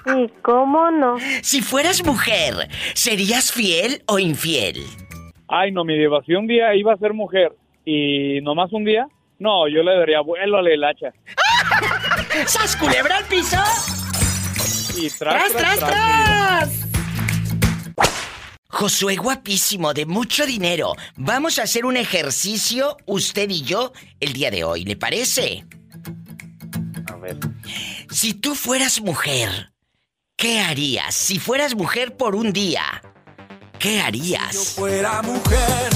¿Y cómo no? Si fueras mujer, ¿serías fiel o infiel? Ay, no, mi diva, si un día iba a ser mujer y nomás un día, no, yo le daría vuelo a la hilacha. ¿Sas culebra al piso? Y tras, tras, tras, tras. Josué guapísimo, de mucho dinero. Vamos a hacer un ejercicio, usted y yo, el día de hoy, ¿le parece? A ver. Si tú fueras mujer, ¿qué harías? Si fueras mujer por un día, ¿qué harías? Si yo fuera mujer,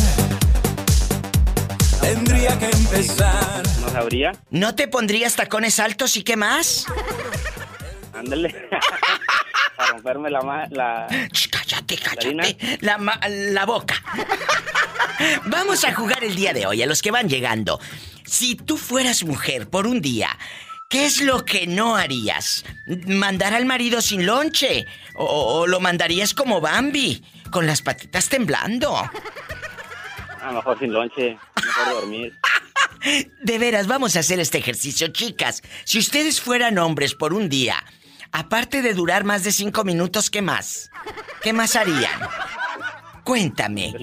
tendría que empezar. ¿No sabría? ¿No te pondrías tacones altos y qué más? Ándale. Para romperme la... la... cállate, cállate. La, ma- la boca. Vamos a jugar el día de hoy, a los que van llegando. Si tú fueras mujer por un día, ¿qué es lo que no harías? ¿Mandar al marido sin lonche? ¿O, o lo mandarías como Bambi, con las patitas temblando? A lo mejor sin lonche. Mejor dormir. De veras, vamos a hacer este ejercicio, chicas. Si ustedes fueran hombres por un día, aparte de durar más de cinco minutos, ¿qué más? ¿Qué más harían? Cuéntame.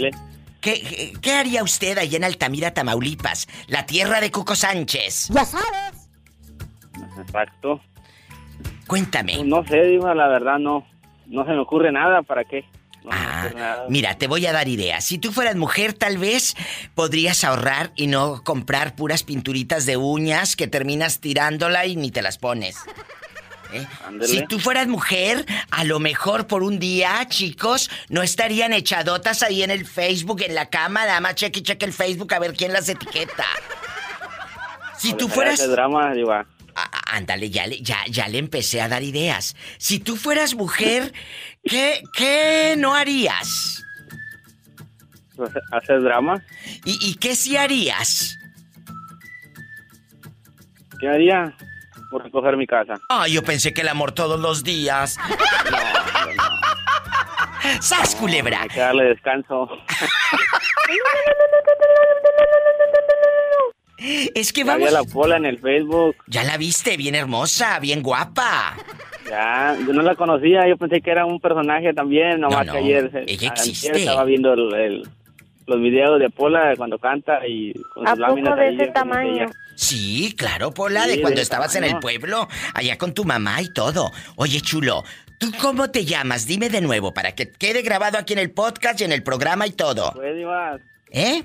¿Qué, haría usted allá en Altamira, Tamaulipas, la tierra de Cuco Sánchez? Ya sabes. Exacto. Cuéntame. No sé, digo, la verdad no. No se me ocurre nada. ¿Para qué? No ocurre nada. Mira, te voy a dar ideas. Si tú fueras mujer, tal vez podrías ahorrar y no comprar puras pinturitas de uñas que terminas tirándola y ni te las pones. ¿Eh? Si tú fueras mujer, a lo mejor por un día, chicos, no estarían echadotas ahí en el Facebook, en la cama, nada más cheque y cheque el Facebook a ver quién las etiqueta. Si tú fueras... ese drama, digo, ah, Ah, Ándale, ya le, ya, ya le empecé a dar ideas. Si tú fueras mujer, ¿qué, qué no harías? hacer- hacer drama. ¿Y, y qué sí harías? ¿Qué haría? Por recoger mi casa. Ah, yo pensé que el amor todos los días. ¡Sas, culebra! Hay que darle descanso. Es que Ya vamos... había la pola en el Facebook. Ya la viste, bien hermosa, bien guapa. Ya, yo no la conocía, yo pensé que era un personaje también, nomás No, que no, ayer, se- ella antier existe. estaba viendo el- el- los videos de Pola cuando canta y con ¿A sus láminas poco de ese tamaño? Sí, claro, Pola, Sí, de cuando de estabas en el pueblo, allá con tu mamá y todo. Oye, chulo, ¿tú cómo te llamas? Dime de nuevo para que quede grabado aquí en el podcast y en el programa y todo. Diva, ¿Eh?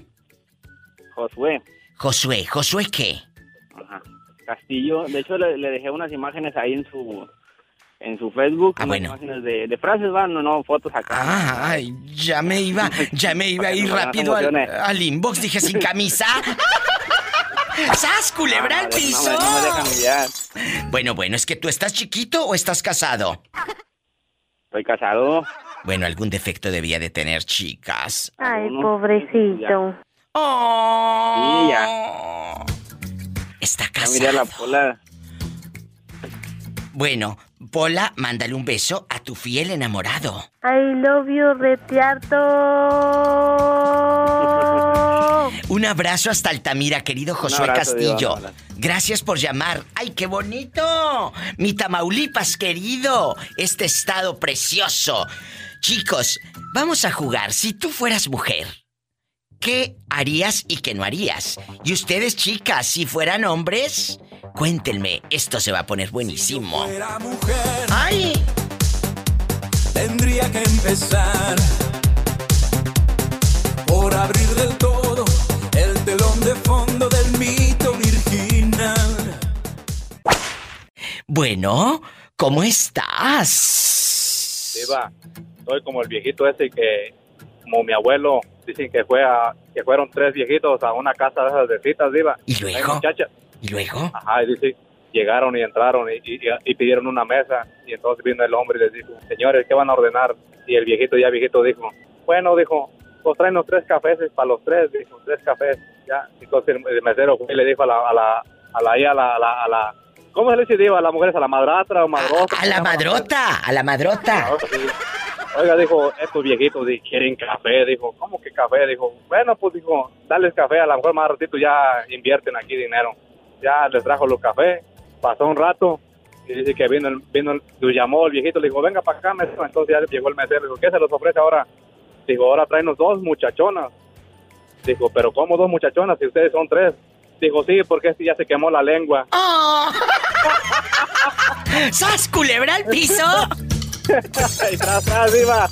Josué Josué, ¿Josué qué? ajá, Castillo, de hecho le, le dejé unas imágenes ahí en su en su Facebook, Ah, bueno. imágenes de, de frases, van, no, no, fotos acá. Ay, ya me iba, ya me iba a ir rápido al, al inbox, dije sin camisa. ¡Sas, culebra al Ah, no, piso! No, me- no. Bueno, bueno, ¿es que tú estás chiquito o estás casado? Estoy casado. Bueno, algún defecto debía de tener, chicas. Ay, pobrecito. Oh. Sí, ya. Está Ya casado. miré a la Pola. Bueno, Pola, mándale un beso a tu fiel enamorado. I love you, retiarto. Un abrazo hasta Altamira, querido Josué abrazo, Castillo. Diva. Gracias por llamar. ¡Ay, qué bonito! Mi Tamaulipas, querido. Este estado precioso. Chicos, vamos a jugar. Si tú fueras mujer, ¿qué harías y qué no harías? Y ustedes, chicas, si fueran hombres, cuéntenme. Esto se va a poner buenísimo. Fuera mujer, ¡Ay! tendría que empezar por abrir del todo el telón de fondo del mito virginal. Bueno, ¿cómo estás? Diva, soy como el viejito ese que, como mi abuelo, dicen que fue a, que fueron tres viejitos a una casa de esas de citas, Diva. ¿Y luego? muchachas. ¿Y luego? Ajá, y dice, llegaron y entraron y, y- y pidieron una mesa y entonces vino el hombre y les dijo, señores, ¿qué van a ordenar? Y el viejito ya viejito dijo, bueno, dijo, pues tráenos tres cafés para los tres, dijo, tres cafés, ya. Entonces el, mesero fue y le dijo a la, a la, a la, a la, a la, a la- ¿cómo se le dice, Diva? A las mujeres, a la madrastra o madrota. A la madrota, a la madrota. Oiga, dijo, estos viejitos di- quieren café, dijo, ¿cómo que café? Dijo, bueno, pues dijo, dales café, a lo mejor más ratito ya invierten aquí dinero. Ya les trajo los cafés, pasó un rato y dice que vino, el- vino, el- lo llamó el viejito, le dijo, venga para acá, mesero. Entonces ya llegó el mesero, dijo, ¿qué se los ofrece ahora? Dijo, ahora tráenos dos muchachonas. Dijo, pero ¿cómo dos muchachonas si ustedes son tres? Dijo, sí, porque este ya se quemó la lengua. ¡Oh! ¡Sas, culebra al piso! y tras, tras, iba.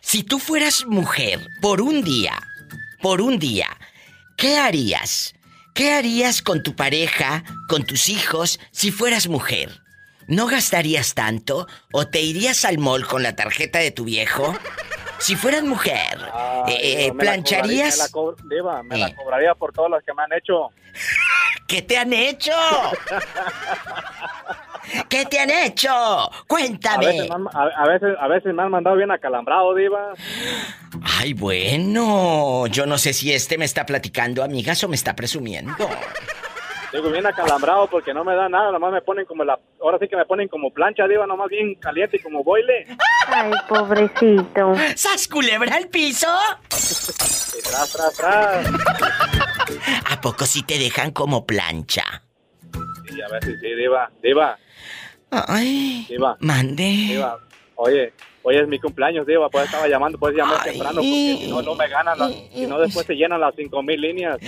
Si tú fueras mujer por un día, por un día, ¿qué harías? ¿Qué harías con tu pareja, con tus hijos, si fueras mujer? ¿No gastarías tanto? ¿O te irías al mall con la tarjeta de tu viejo? Si fueras mujer, Ay, eh, no, me la ¿plancharías? cobraría- me la Diva, me Eh. la cobraría por todas las que me han hecho. ¿Qué te han hecho? ¿Qué te han hecho? A Cuéntame. veces, me han, a, a veces, a veces me han mandado bien acalambrado, Diva. Ay, bueno, yo no sé si este me está platicando, amigas, o me está presumiendo. Digo, bien acalambrado porque no me da nada, nomás me ponen como la... Ahora sí que me ponen como plancha, Diva, nomás bien caliente y como boile. Ay, pobrecito. ¿Sas culebra al piso? Y tras, tras, tras. ¿A poco si te dejan como plancha? Y a veces sí, Diva, Diva, Ay, Diva. mande. Diva, oye, hoy es mi cumpleaños, Diva, pues estaba llamando, puedes llamar temprano porque si no, no me ganan, las, si no después se llenan las cinco mil líneas.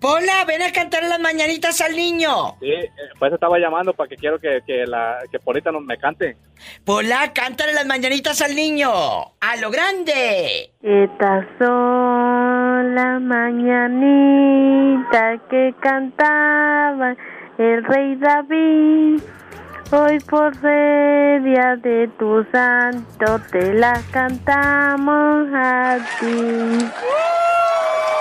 Pola, ven a cantar las mañanitas al niño. Sí, eh, pues estaba llamando para que quiero que, que la que Polita no me cante. Pola, cántale las mañanitas al niño. A lo grande. Estas son las mañanitas que cantaba el rey David. Hoy por ser día de tu santo te las cantamos a ti.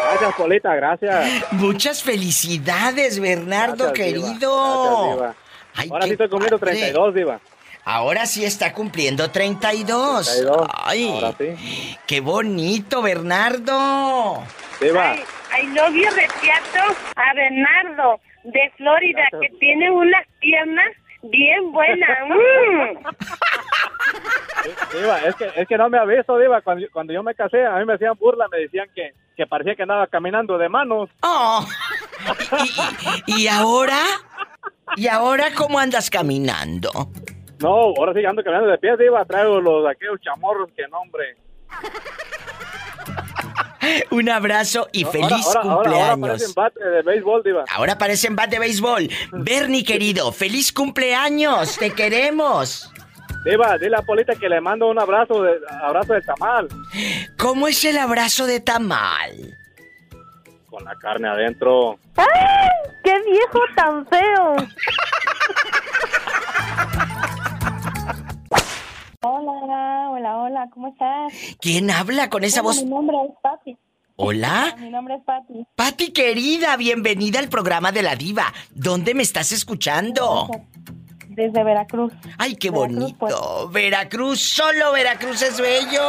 Gracias, Polita, gracias. Muchas felicidades, Bernardo Gracias, Diva. querido. Gracias, Diva. Ay, Ahora sí estoy cumpliendo padre. 32, Diva. Ahora sí está cumpliendo 32. 32. Ay, Ahora sí. qué bonito, Bernardo. Diva. Ay, novio de teatro a Bernardo de Florida que tiene unas piernas bien buenas. Mm. Diva, es que, es que no me ha visto, Diva. Cuando, yo- cuando yo me casé, a mí me hacían burla, me decían que, que parecía que andaba caminando de manos. Oh. ¿Y ahora? ¿Y ahora cómo andas caminando? No, ahora sí ando caminando de pies, Diva. Traigo los aquellos chamorros que nombre. Un abrazo y feliz ahora, ahora, cumpleaños. parecen bate de béisbol, Diva. Ahora parecen bat de béisbol. Bernie, querido, feliz cumpleaños. Te queremos. Diva, dile a Polita que le mando un abrazo de, abrazo de tamal. ¿Cómo es el abrazo de tamal? Con la carne adentro. ¡Ay! ¡Qué viejo tan feo! Hola, hola, hola, ¿cómo estás? ¿Quién habla con esa Hola, voz? Mi nombre es Patti. Hola. Mi nombre es Patti. Pati querida, bienvenida al programa de la diva. ¿Dónde me estás escuchando? Desde Veracruz. Ay, qué Veracruz, bonito. pues. Veracruz, solo Veracruz es bello.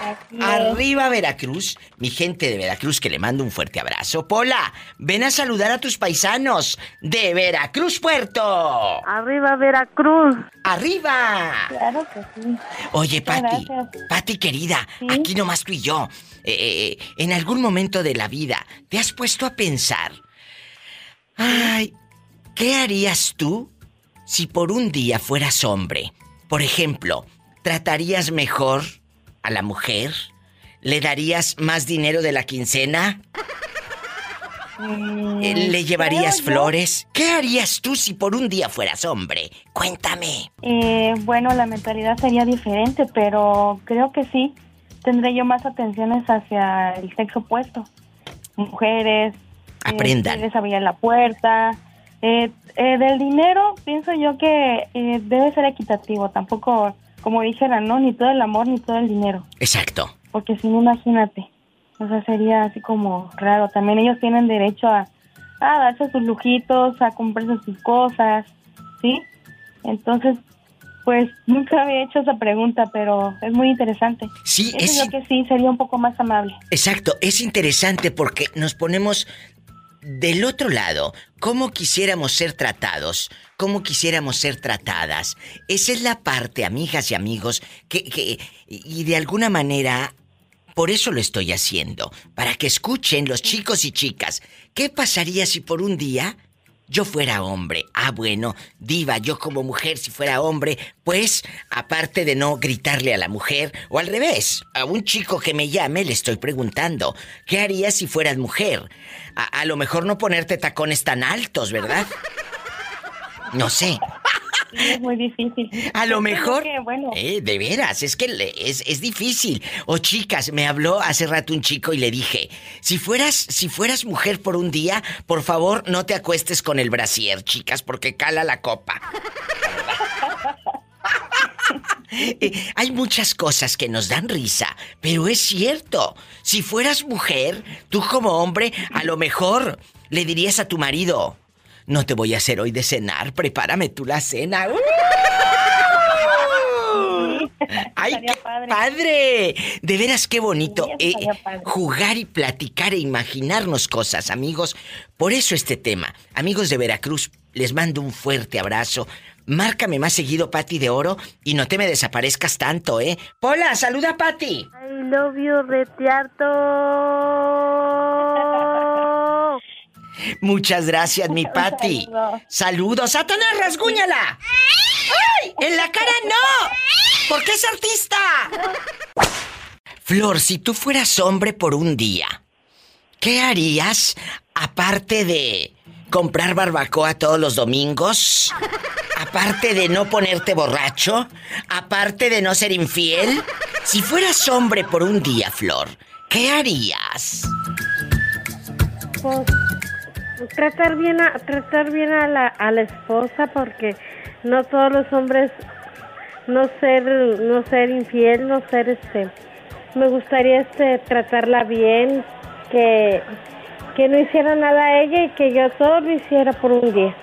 Así es. Arriba Veracruz, mi gente de Veracruz que le mando un fuerte abrazo. Pola, ven a saludar a tus paisanos de Veracruz Puerto. Arriba Veracruz. Arriba. Claro que sí. Oye, Muchas Pati, gracias. Pati querida, aquí nomás tú y yo. Eh, eh, en algún momento de la vida, ¿te has puesto a pensar? Ay, ¿qué harías tú si por un día fueras hombre? Por ejemplo, ¿tratarías mejor a la mujer? ¿Le darías más dinero de la quincena? Eh, ¿Le llevarías Mm, creo yo- flores? ¿Qué harías tú si por un día fueras hombre? Cuéntame. Eh, bueno, la mentalidad sería diferente, pero creo que sí. Tendré yo más atenciones hacia el sexo opuesto. Mujeres. Aprendan. Eh, les la puerta. Eh, eh, del dinero, pienso yo que eh, debe ser equitativo. Tampoco, como dijeran, no, ni todo el amor ni todo el dinero. Exacto. Porque si no, imagínate. O sea, sería así como raro. También ellos tienen derecho a, a darse sus lujitos, a comprarse sus cosas, ¿sí? Entonces, pues nunca había hecho esa pregunta, pero es muy interesante. Sí, Eso es- que sí, sería un poco más amable. Exacto, es interesante porque nos ponemos del otro lado. ¿Cómo quisiéramos ser tratados? ¿Cómo quisiéramos ser tratadas? Esa es la parte, amigas y amigos, que, que y de alguna manera, por eso lo estoy haciendo, para que escuchen los chicos y chicas. ¿Qué pasaría si por un día yo fuera hombre. Ah, bueno, diva, yo como mujer si fuera hombre, pues, aparte de no gritarle a la mujer, o al revés, a un chico que me llame le estoy preguntando, ¿qué harías si fueras mujer? A, a lo mejor no ponerte tacones tan altos, ¿verdad? No sé. es muy difícil. A lo mejor. que, bueno, Eh, de veras, es que es, es difícil. O chicas, me habló hace rato un chico y le dije, si fueras, si fueras mujer por un día, por favor no te acuestes con el brasier, chicas, porque cala la copa. Eh, hay muchas cosas que nos dan risa, pero es cierto. Si fueras mujer, tú como hombre, a lo mejor le dirías a tu marido, no te voy a hacer hoy de cenar, prepárame tú la cena. ¡Uh! ¡Ay, qué padre. De veras, qué bonito eh, jugar y platicar e imaginarnos cosas, amigos. Por eso este tema. Amigos de Veracruz, les mando un fuerte abrazo. Márcame más seguido, Pati de Oro, y no te me desaparezcas tanto, ¿eh? Pola, saluda a Pati. I love you, retiarto. Muchas gracias, mi saludo. Saludos. ¡Satanás, rasguñala! ¡Ay! ¡En la cara no! Porque es artista. Flor, si tú fueras hombre por un día, ¿qué harías aparte de comprar barbacoa todos los domingos? Aparte de no ponerte borracho, aparte de no ser infiel, si fueras hombre por un día, Flor, ¿qué harías? Pues, tratar bien a, tratar bien a la, a la esposa porque no todos los hombres no ser no ser infiel, no ser este me gustaría este tratarla bien, que que no hiciera nada a ella y que yo todo lo hiciera por un día.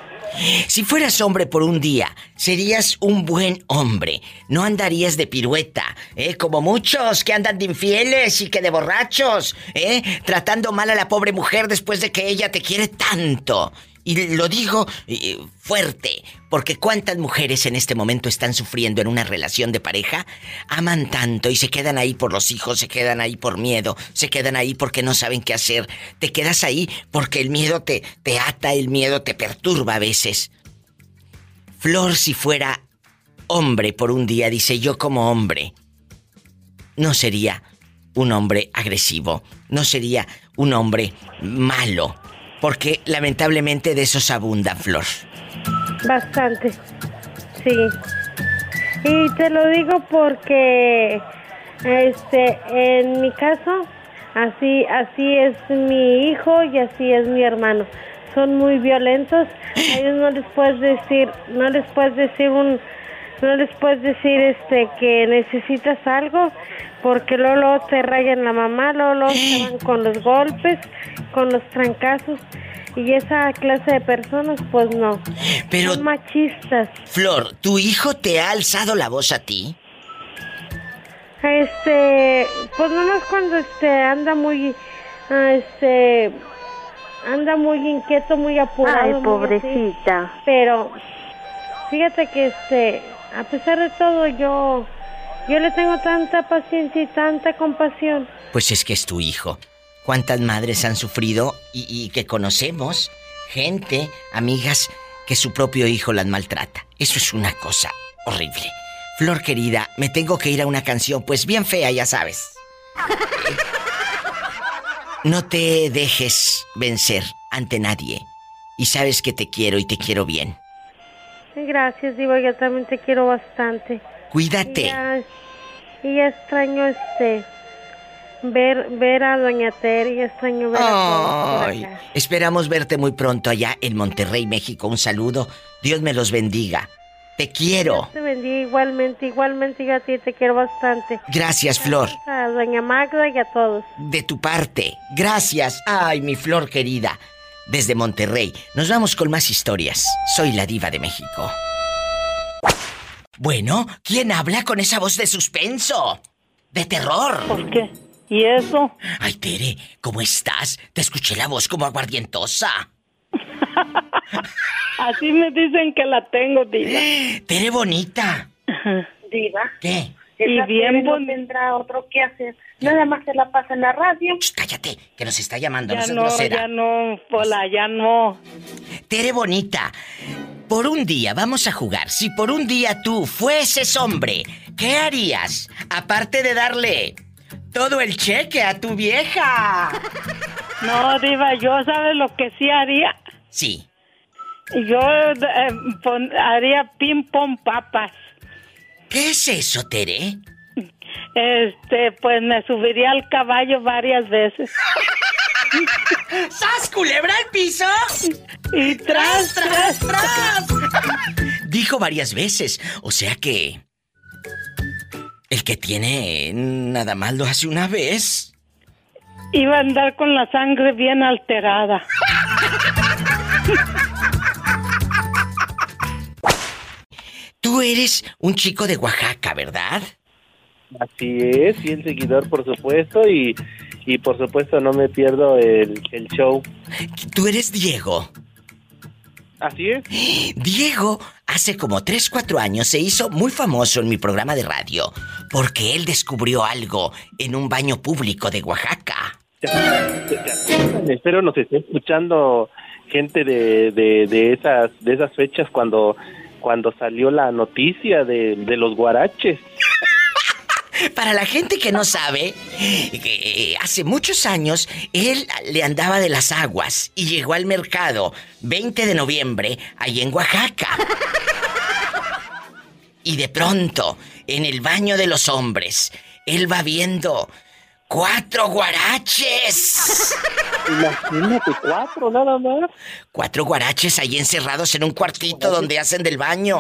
Si fueras hombre por un día, serías un buen hombre. No andarías de pirueta, ¿eh? Como muchos que andan de infieles y que de borrachos, ¿eh? Tratando mal a la pobre mujer después de que ella te quiere tanto. Y lo digo eh, fuerte, porque cuántas mujeres en este momento están sufriendo en una relación de pareja, aman tanto y se quedan ahí por los hijos, se quedan ahí por miedo, se quedan ahí porque no saben qué hacer, te quedas ahí porque el miedo te, te ata, el miedo te perturba a veces. Flor, si fuera hombre por un día, dice yo como hombre, no sería un hombre agresivo, no sería un hombre malo, porque lamentablemente de esos abunda Flor. Bastante, sí. Y te lo digo porque, este, en mi caso, así, así es mi hijo y así es mi hermano. Son muy violentos. A ellos no les puedes decir, no les puedes decir un, no les puedes decir, este, que necesitas algo, porque luego, luego te rayan la mamá, luego, luego se van con los golpes, con los trancazos. Y esa clase de personas, pues no. Pero- Son machistas. Flor, ¿tu hijo te ha alzado la voz a ti? Este, pues nomás cuando este anda muy, ah, este, anda muy inquieto, muy apurado. Ay, muy así. pobrecita. Pero, fíjate que este, a pesar de todo, yo, yo le tengo tanta paciencia y tanta compasión. Pues es que es tu hijo. ¿Cuántas madres han sufrido y, y que conocemos? Gente, amigas, que su propio hijo las maltrata. Eso es una cosa horrible. Flor querida, me tengo que ir a una canción, pues bien fea, ya sabes. No te dejes vencer ante nadie. Y sabes que te quiero y te quiero bien. Gracias, Diva, yo también te quiero bastante. Y Cuídate. ya, y ya extraño este, ver, ver a Doña Tere, ya extraño ver a Ay, acá. esperamos verte muy pronto allá en Monterrey, México. Un saludo. Dios me los bendiga. Te quiero. Dios te bendiga igualmente, igualmente yo a ti te quiero bastante. Gracias, Flor. A Doña Magda y a todos. De tu parte. Gracias. Ay, mi Flor querida. Desde Monterrey. Nos vamos con más historias. Soy la diva de México. Bueno, ¿quién habla con esa voz de suspenso? De terror. ¿Por qué? ¿Y eso? Ay, Tere, ¿cómo estás? Te escuché la voz como aguardientosa. Así me dicen que la tengo, diva. Tere bonita. Diva. ¿Qué? Y bien no tendrá otro que hacer. Nada más se la pasa en la radio. cállate, que nos está llamando. Ya no no, ya no, Pola, ya no. Tere bonita, por un día vamos a jugar. Si por un día tú fueses hombre, ¿qué harías? Aparte de darle todo el cheque a tu vieja. No, diva, yo sabes lo que sí haría. Sí. Yo eh, pon- haría ping pong papas. ¿Qué es eso, Tere? Este, pues me subiría al caballo varias veces. ¡Sas, culebra al piso! Y tras, tras, tras. Dijo varias veces, o sea que... El que tiene nada más lo hace una vez. Iba a andar con la sangre bien alterada. Tú eres un chico de Oaxaca, ¿verdad? Así es, y el seguidor, por supuesto, y, y por supuesto no me pierdo el, el show. Tú eres Diego. Así es. Diego hace como 3, 4 años se hizo muy famoso en mi programa de radio porque él descubrió algo en un baño público de Oaxaca. Espero nos esté escuchando gente de, de, de esas de esas fechas cuando cuando salió la noticia de, los guaraches. Para la gente que no sabe, que hace muchos años él le andaba de las aguas y llegó al mercado 20 de noviembre ahí en Oaxaca. Y de pronto, en el baño de los hombres, él va viendo cuatro guaraches. Imagínate, cuatro nada más. Cuatro guaraches ahí encerrados en un cuartito donde hacen del baño.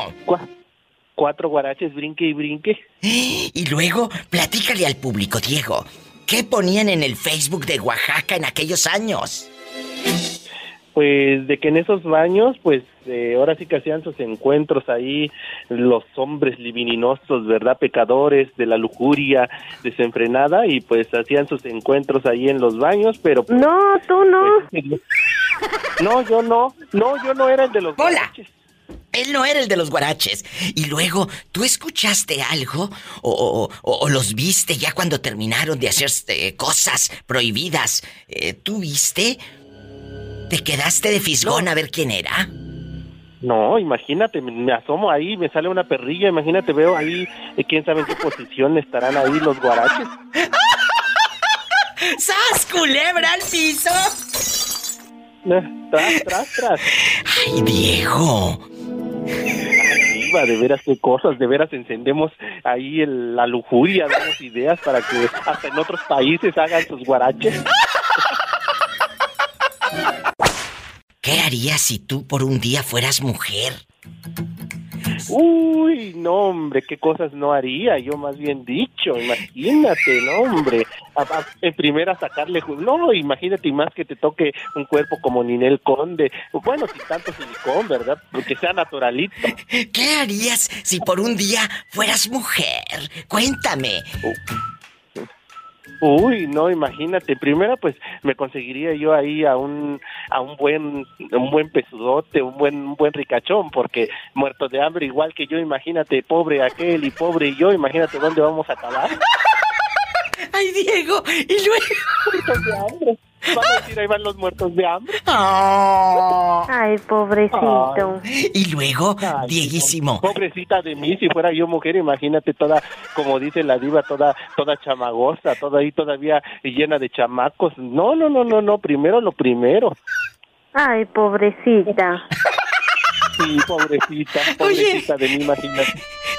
Cuatro guaraches, brinque y brinque. Y luego, platícale al público, Diego. ¿Qué ponían en el Facebook de Oaxaca en aquellos años? Pues de que en esos baños, pues eh, ahora sí que hacían sus encuentros ahí los hombres libidinosos, ¿verdad? Pecadores de la lujuria desenfrenada y pues hacían sus encuentros ahí en los baños, pero... pues, No, tú no. no, yo no, no, yo no era el de los ¡Hola! Él no era el de los guaraches. Y luego, ¿tú escuchaste algo? ¿O, o- o- o los viste ya cuando terminaron de hacer eh, cosas prohibidas? Eh, ¿Tú viste? ¿Te quedaste de fisgón a ver quién era? No, imagínate, me, asomo ahí, me sale una perrilla, imagínate, veo ahí, eh, quién sabe en qué posición estarán ahí los guaraches. ¡Sas, culebra al piso! Tras, tras, tras. ¡Ay! Diva, de veras qué cosas, de veras encendemos ahí el- la lujuria, damos ideas para que hasta en otros países hagan sus guaraches. ¿Qué harías si tú por un día fueras mujer? Uy, no, hombre, qué cosas no haría, yo más bien dicho, imagínate, no, hombre. A- a- en primera sacarle, no, imagínate y más que te toque un cuerpo como Ninel Conde, bueno, sin tanto silicón, ¿verdad? Que sea naturalito. ¿Qué harías si por un día fueras mujer? Cuéntame. Uy, no, imagínate. Primero, pues me conseguiría yo ahí a un a un buen un buen pesudote, un buen un buen ricachón, porque muerto de hambre igual que yo, imagínate, pobre aquel y pobre yo, imagínate dónde vamos a acabar. Ay, Diego, y luego muertos de hambre. Van a decir ahí van los muertos de hambre. Ay, pobrecito. Y luego, Dieguísimo. Pobrecita de mí, si fuera yo mujer, imagínate toda, como dice la diva, toda, toda chamagosa, toda ahí todavía llena de chamacos. No, no, no, no, no, primero lo primero. Ay, pobrecita. Sí, pobrecita, pobrecita de mí, imagínate.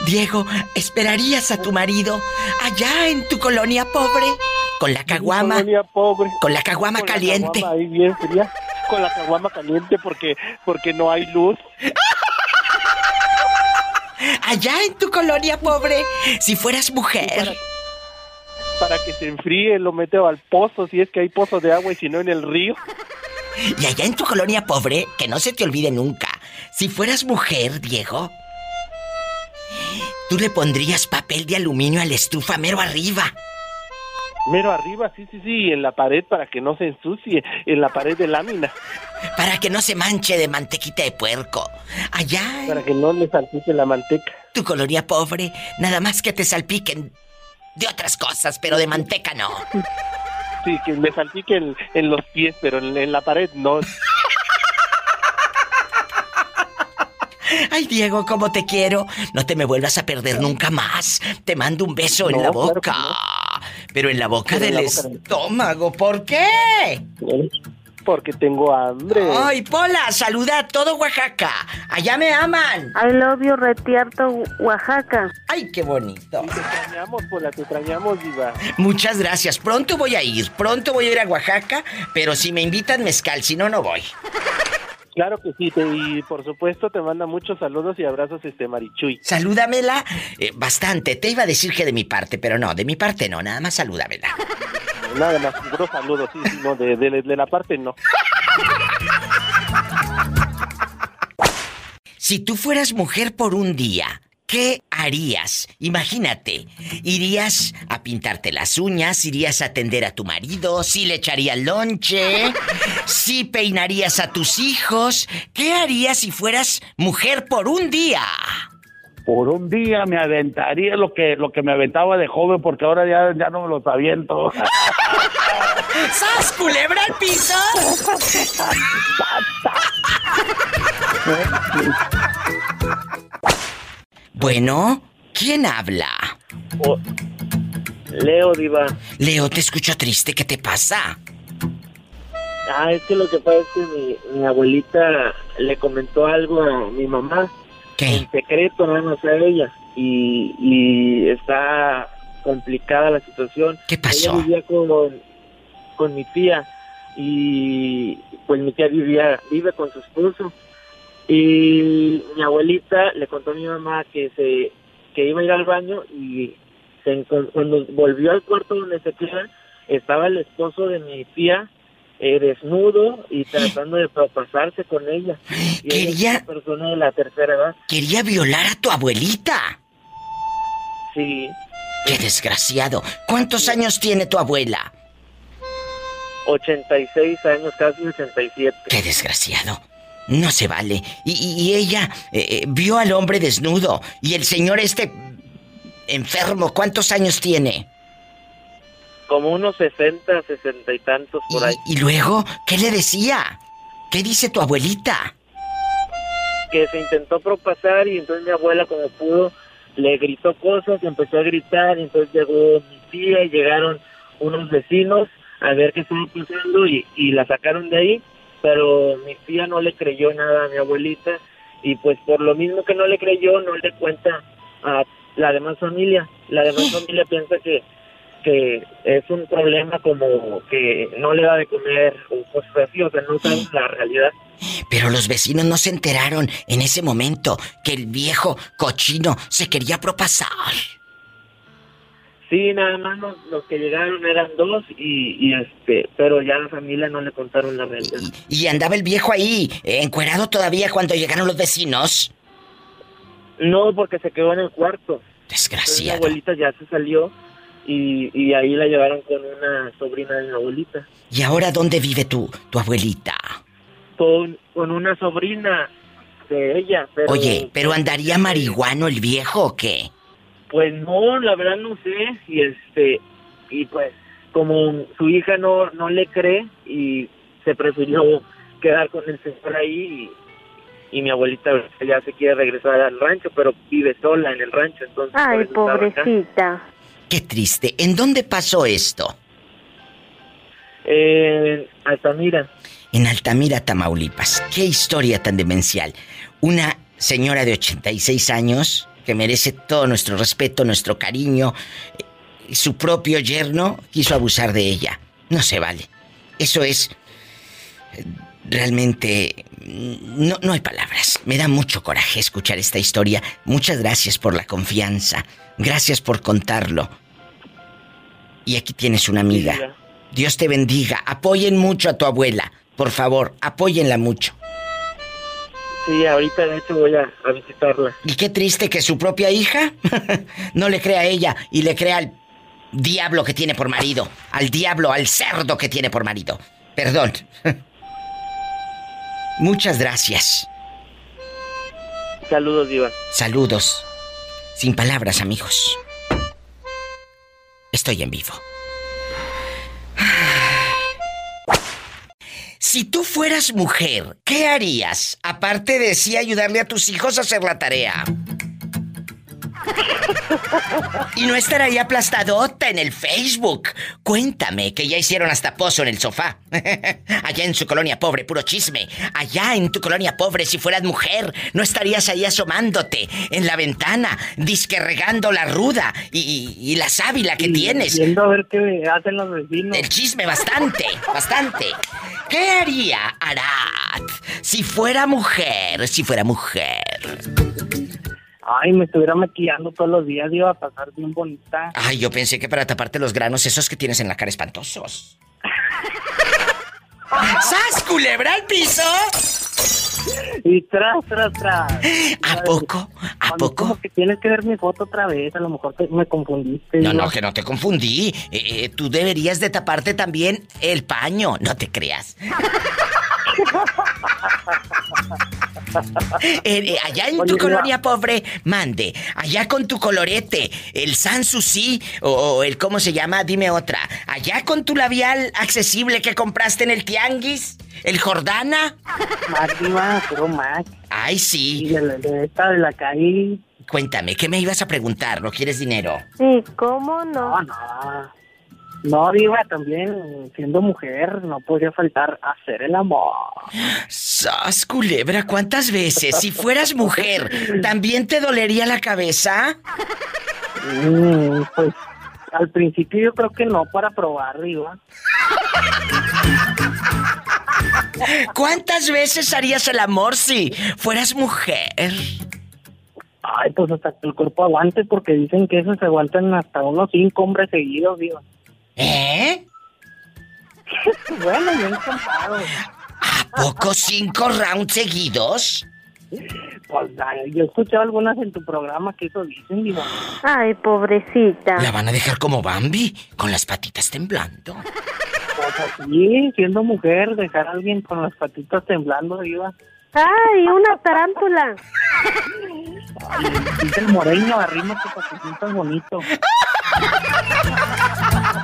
Diego, ¿esperarías a tu marido allá en tu colonia pobre? Con la caguama. Pobre. Con la caguama Con la caliente. caguama ahí bien fría. Con la caguama caliente porque, porque no hay luz. Allá en tu colonia pobre, si fueras mujer. Para que se enfríe, lo meto al pozo, si es que hay pozo de agua y si no en el río. Y allá en tu colonia pobre, que no se te olvide nunca, si fueras mujer, Diego, tú le pondrías papel de aluminio a la estufa mero arriba. Mero arriba, sí, sí, sí, en la pared para que no se ensucie, en la pared de lámina. Para que no se manche de mantequita de puerco. Allá en Para que no le salpique la manteca. tu colonia pobre, nada más que te salpiquen de otras cosas, pero de manteca no. Sí, que me salpique en, los pies, pero en, en la pared no. Ay, Diego, cómo te quiero. No te me vuelvas a perder nunca más. Te mando un beso en la claro boca. Pero en la boca Pero en del la boca del- estómago. ¿Por qué? Porque tengo hambre. Ay, Pola, saluda a todo Oaxaca. Allá me aman. I love you, Retierto, Oaxaca. Ay, qué bonito. Te extrañamos, Pola, te extrañamos, Diva. Muchas gracias. Pronto voy a ir. Pronto voy a ir a Oaxaca. Pero si me invitan, mezcal. Si no, no voy. Claro que sí, te- y por supuesto te manda muchos saludos y abrazos este Marichuy. Salúdamela eh, bastante. Te iba a decir que de mi parte, pero no, de mi parte no. Nada más salúdamela. Nada más, puros saludos, sí, sí, no, de, de- de la parte no. Si tú fueras mujer por un día, ¿qué harías? Imagínate, irías a pintarte las uñas, irías a atender a tu marido, si le echarías lonche, si peinarías a tus hijos. ¿Qué harías si fueras mujer por un día? Por un día me aventaría lo que lo que me aventaba de joven porque ahora ya, ya no me los aviento. ¡Sas, culebra al piso! Bueno, ¿quién habla? Leo, Diva. Leo, te escucho triste, ¿qué te pasa? Ah, es que lo que pasa es que mi, mi abuelita le comentó algo a mi mamá. ¿Qué? En secreto, nada más a ella. Y, y está complicada la situación. ¿Qué pasó? Ella vivía con, con mi tía. Y pues mi tía vivía, vive con su esposo. Y mi abuelita le contó a mi mamá que se que iba a ir al baño y se cuando volvió al cuarto donde se quedan estaba el esposo de mi tía eh, desnudo y tratando de propasarse con ella. Y Quería- persona de la tercera edad. Quería violar a tu abuelita. Sí. Qué desgraciado. ¿Cuántos años tiene tu abuela? 86 años, casi 87. Qué desgraciado. No se vale. Y, ella eh, eh, vio al hombre desnudo. Y el señor este enfermo, ¿cuántos años tiene? Como unos 60, 60 y tantos por ahí. Y luego, ¿qué le decía? ¿Qué dice tu abuelita? que se intentó propasar y entonces mi abuela como pudo le gritó cosas y empezó a gritar y entonces llegó mi tía y llegaron unos vecinos a ver qué estaba pasando y, y la sacaron de ahí pero mi tía no le creyó nada a mi abuelita y pues por lo mismo que no le creyó no le cuenta a la demás familia la demás familia piensa que que es un problema como que no le da de comer o cosas así, o sea, no saben la realidad. Pero los vecinos no se enteraron en ese momento que el viejo cochino se quería propasar. Sí, nada más los, los que llegaron eran dos y, y este, pero ya la familia no le contaron la realidad. Y andaba el viejo ahí, eh, encuerado todavía cuando llegaron los vecinos. No, porque se quedó en el cuarto. Desgraciado. Mi abuelita ya se salió y, y ahí la llevaron con una sobrina de mi abuelita. ¿Y ahora dónde vive tu, tu abuelita? Con, con una sobrina de ella. Pero, Oye, ¿pero andaría marihuano el viejo o qué? Pues no, la verdad no sé. Y este, y pues, como su hija no, no le cree y se prefirió quedar con el señor ahí y, y mi abuelita ya se quiere regresar al rancho, pero vive sola en el rancho, entonces... Ay, pobrecita. Qué triste. ¿En dónde pasó esto? En Altamira. En Altamira, Tamaulipas. Qué historia tan demencial. Una señora de 86 años que merece todo nuestro respeto, nuestro cariño. eh, Su propio yerno quiso abusar de ella. No se vale. Eso es eh, realmente mm, no, no hay palabras. Me da mucho coraje escuchar esta historia. Muchas gracias por la confianza. Gracias por contarlo. Y aquí tienes una amiga. Dios te bendiga. Apoyen mucho a tu abuela. Por favor, apóyenla mucho. Sí, ahorita de hecho voy a, a visitarla. Y qué triste que su propia hija no le crea a ella y le crea al diablo que tiene por marido. Al diablo, al cerdo que tiene por marido. Perdón. Muchas gracias. Saludos, Diva. Saludos. Sin palabras, amigos. Estoy en vivo. Si tú fueras mujer, ¿qué harías? Aparte de sí ayudarle a tus hijos a hacer la tarea. y no estar ahí aplastadota en el Facebook. Cuéntame que ya hicieron hasta pozo en el sofá. Allá en su colonia pobre, puro chisme. Allá en tu colonia pobre, si fueras mujer, no estarías ahí asomándote en la ventana, disque regando la ruda y, la sábila que tienes. Viendo a ver qué hacen los vecinos. El chisme bastante, bastante. ¿Qué haría Arad si fuera mujer, si fuera mujer? Ay, me estuviera maquillando todos los días, iba a pasar bien bonita. Ay, yo pensé que para taparte los granos esos que tienes en la cara espantosos. ¡Sas, culebra al piso! Y tras, tras, tras. ¿A poco? ¿A poco? Como que tienes que ver mi foto otra vez, a lo mejor me confundiste. No, no, que no te confundí. Eh, eh, tú deberías de taparte también el paño, no te creas. Eh, allá en tu colonia pobre, mande. Allá con tu colorete, el Sanssouci o, o el, ¿cómo se llama? Dime otra. Allá con tu labial accesible que compraste en el Tianguis, el Jordana. Máxima, pero más. Ay, sí. Y de, esta de la calle. Cuéntame, ¿qué me ibas a preguntar? ¿No quieres dinero? Sí, ¿cómo no? No, no. No, Diva, también siendo mujer no podría faltar hacer el amor. ¡Sas, culebra! ¿Cuántas veces? Si fueras mujer, ¿también te dolería la cabeza? Mm, pues al principio yo creo que no para probar, Diva. ¿Cuántas veces harías el amor si fueras mujer? Ay, pues hasta que el cuerpo aguante, porque dicen que esos se aguantan hasta unos cinco hombres seguidos, Diva. ¿Eh? bueno, yo encantado. ¿A poco cinco rounds seguidos? Pues yo he escuchado algunas en tu programa que eso dicen, digo. Ay, pobrecita. ¿La van a dejar como Bambi? Con las patitas temblando. Pues así, siendo mujer, dejar a alguien con las patitas temblando, diva. ¡Ay, una tarántula! Ay, dice el moreño, arrímate para que sientas bonito.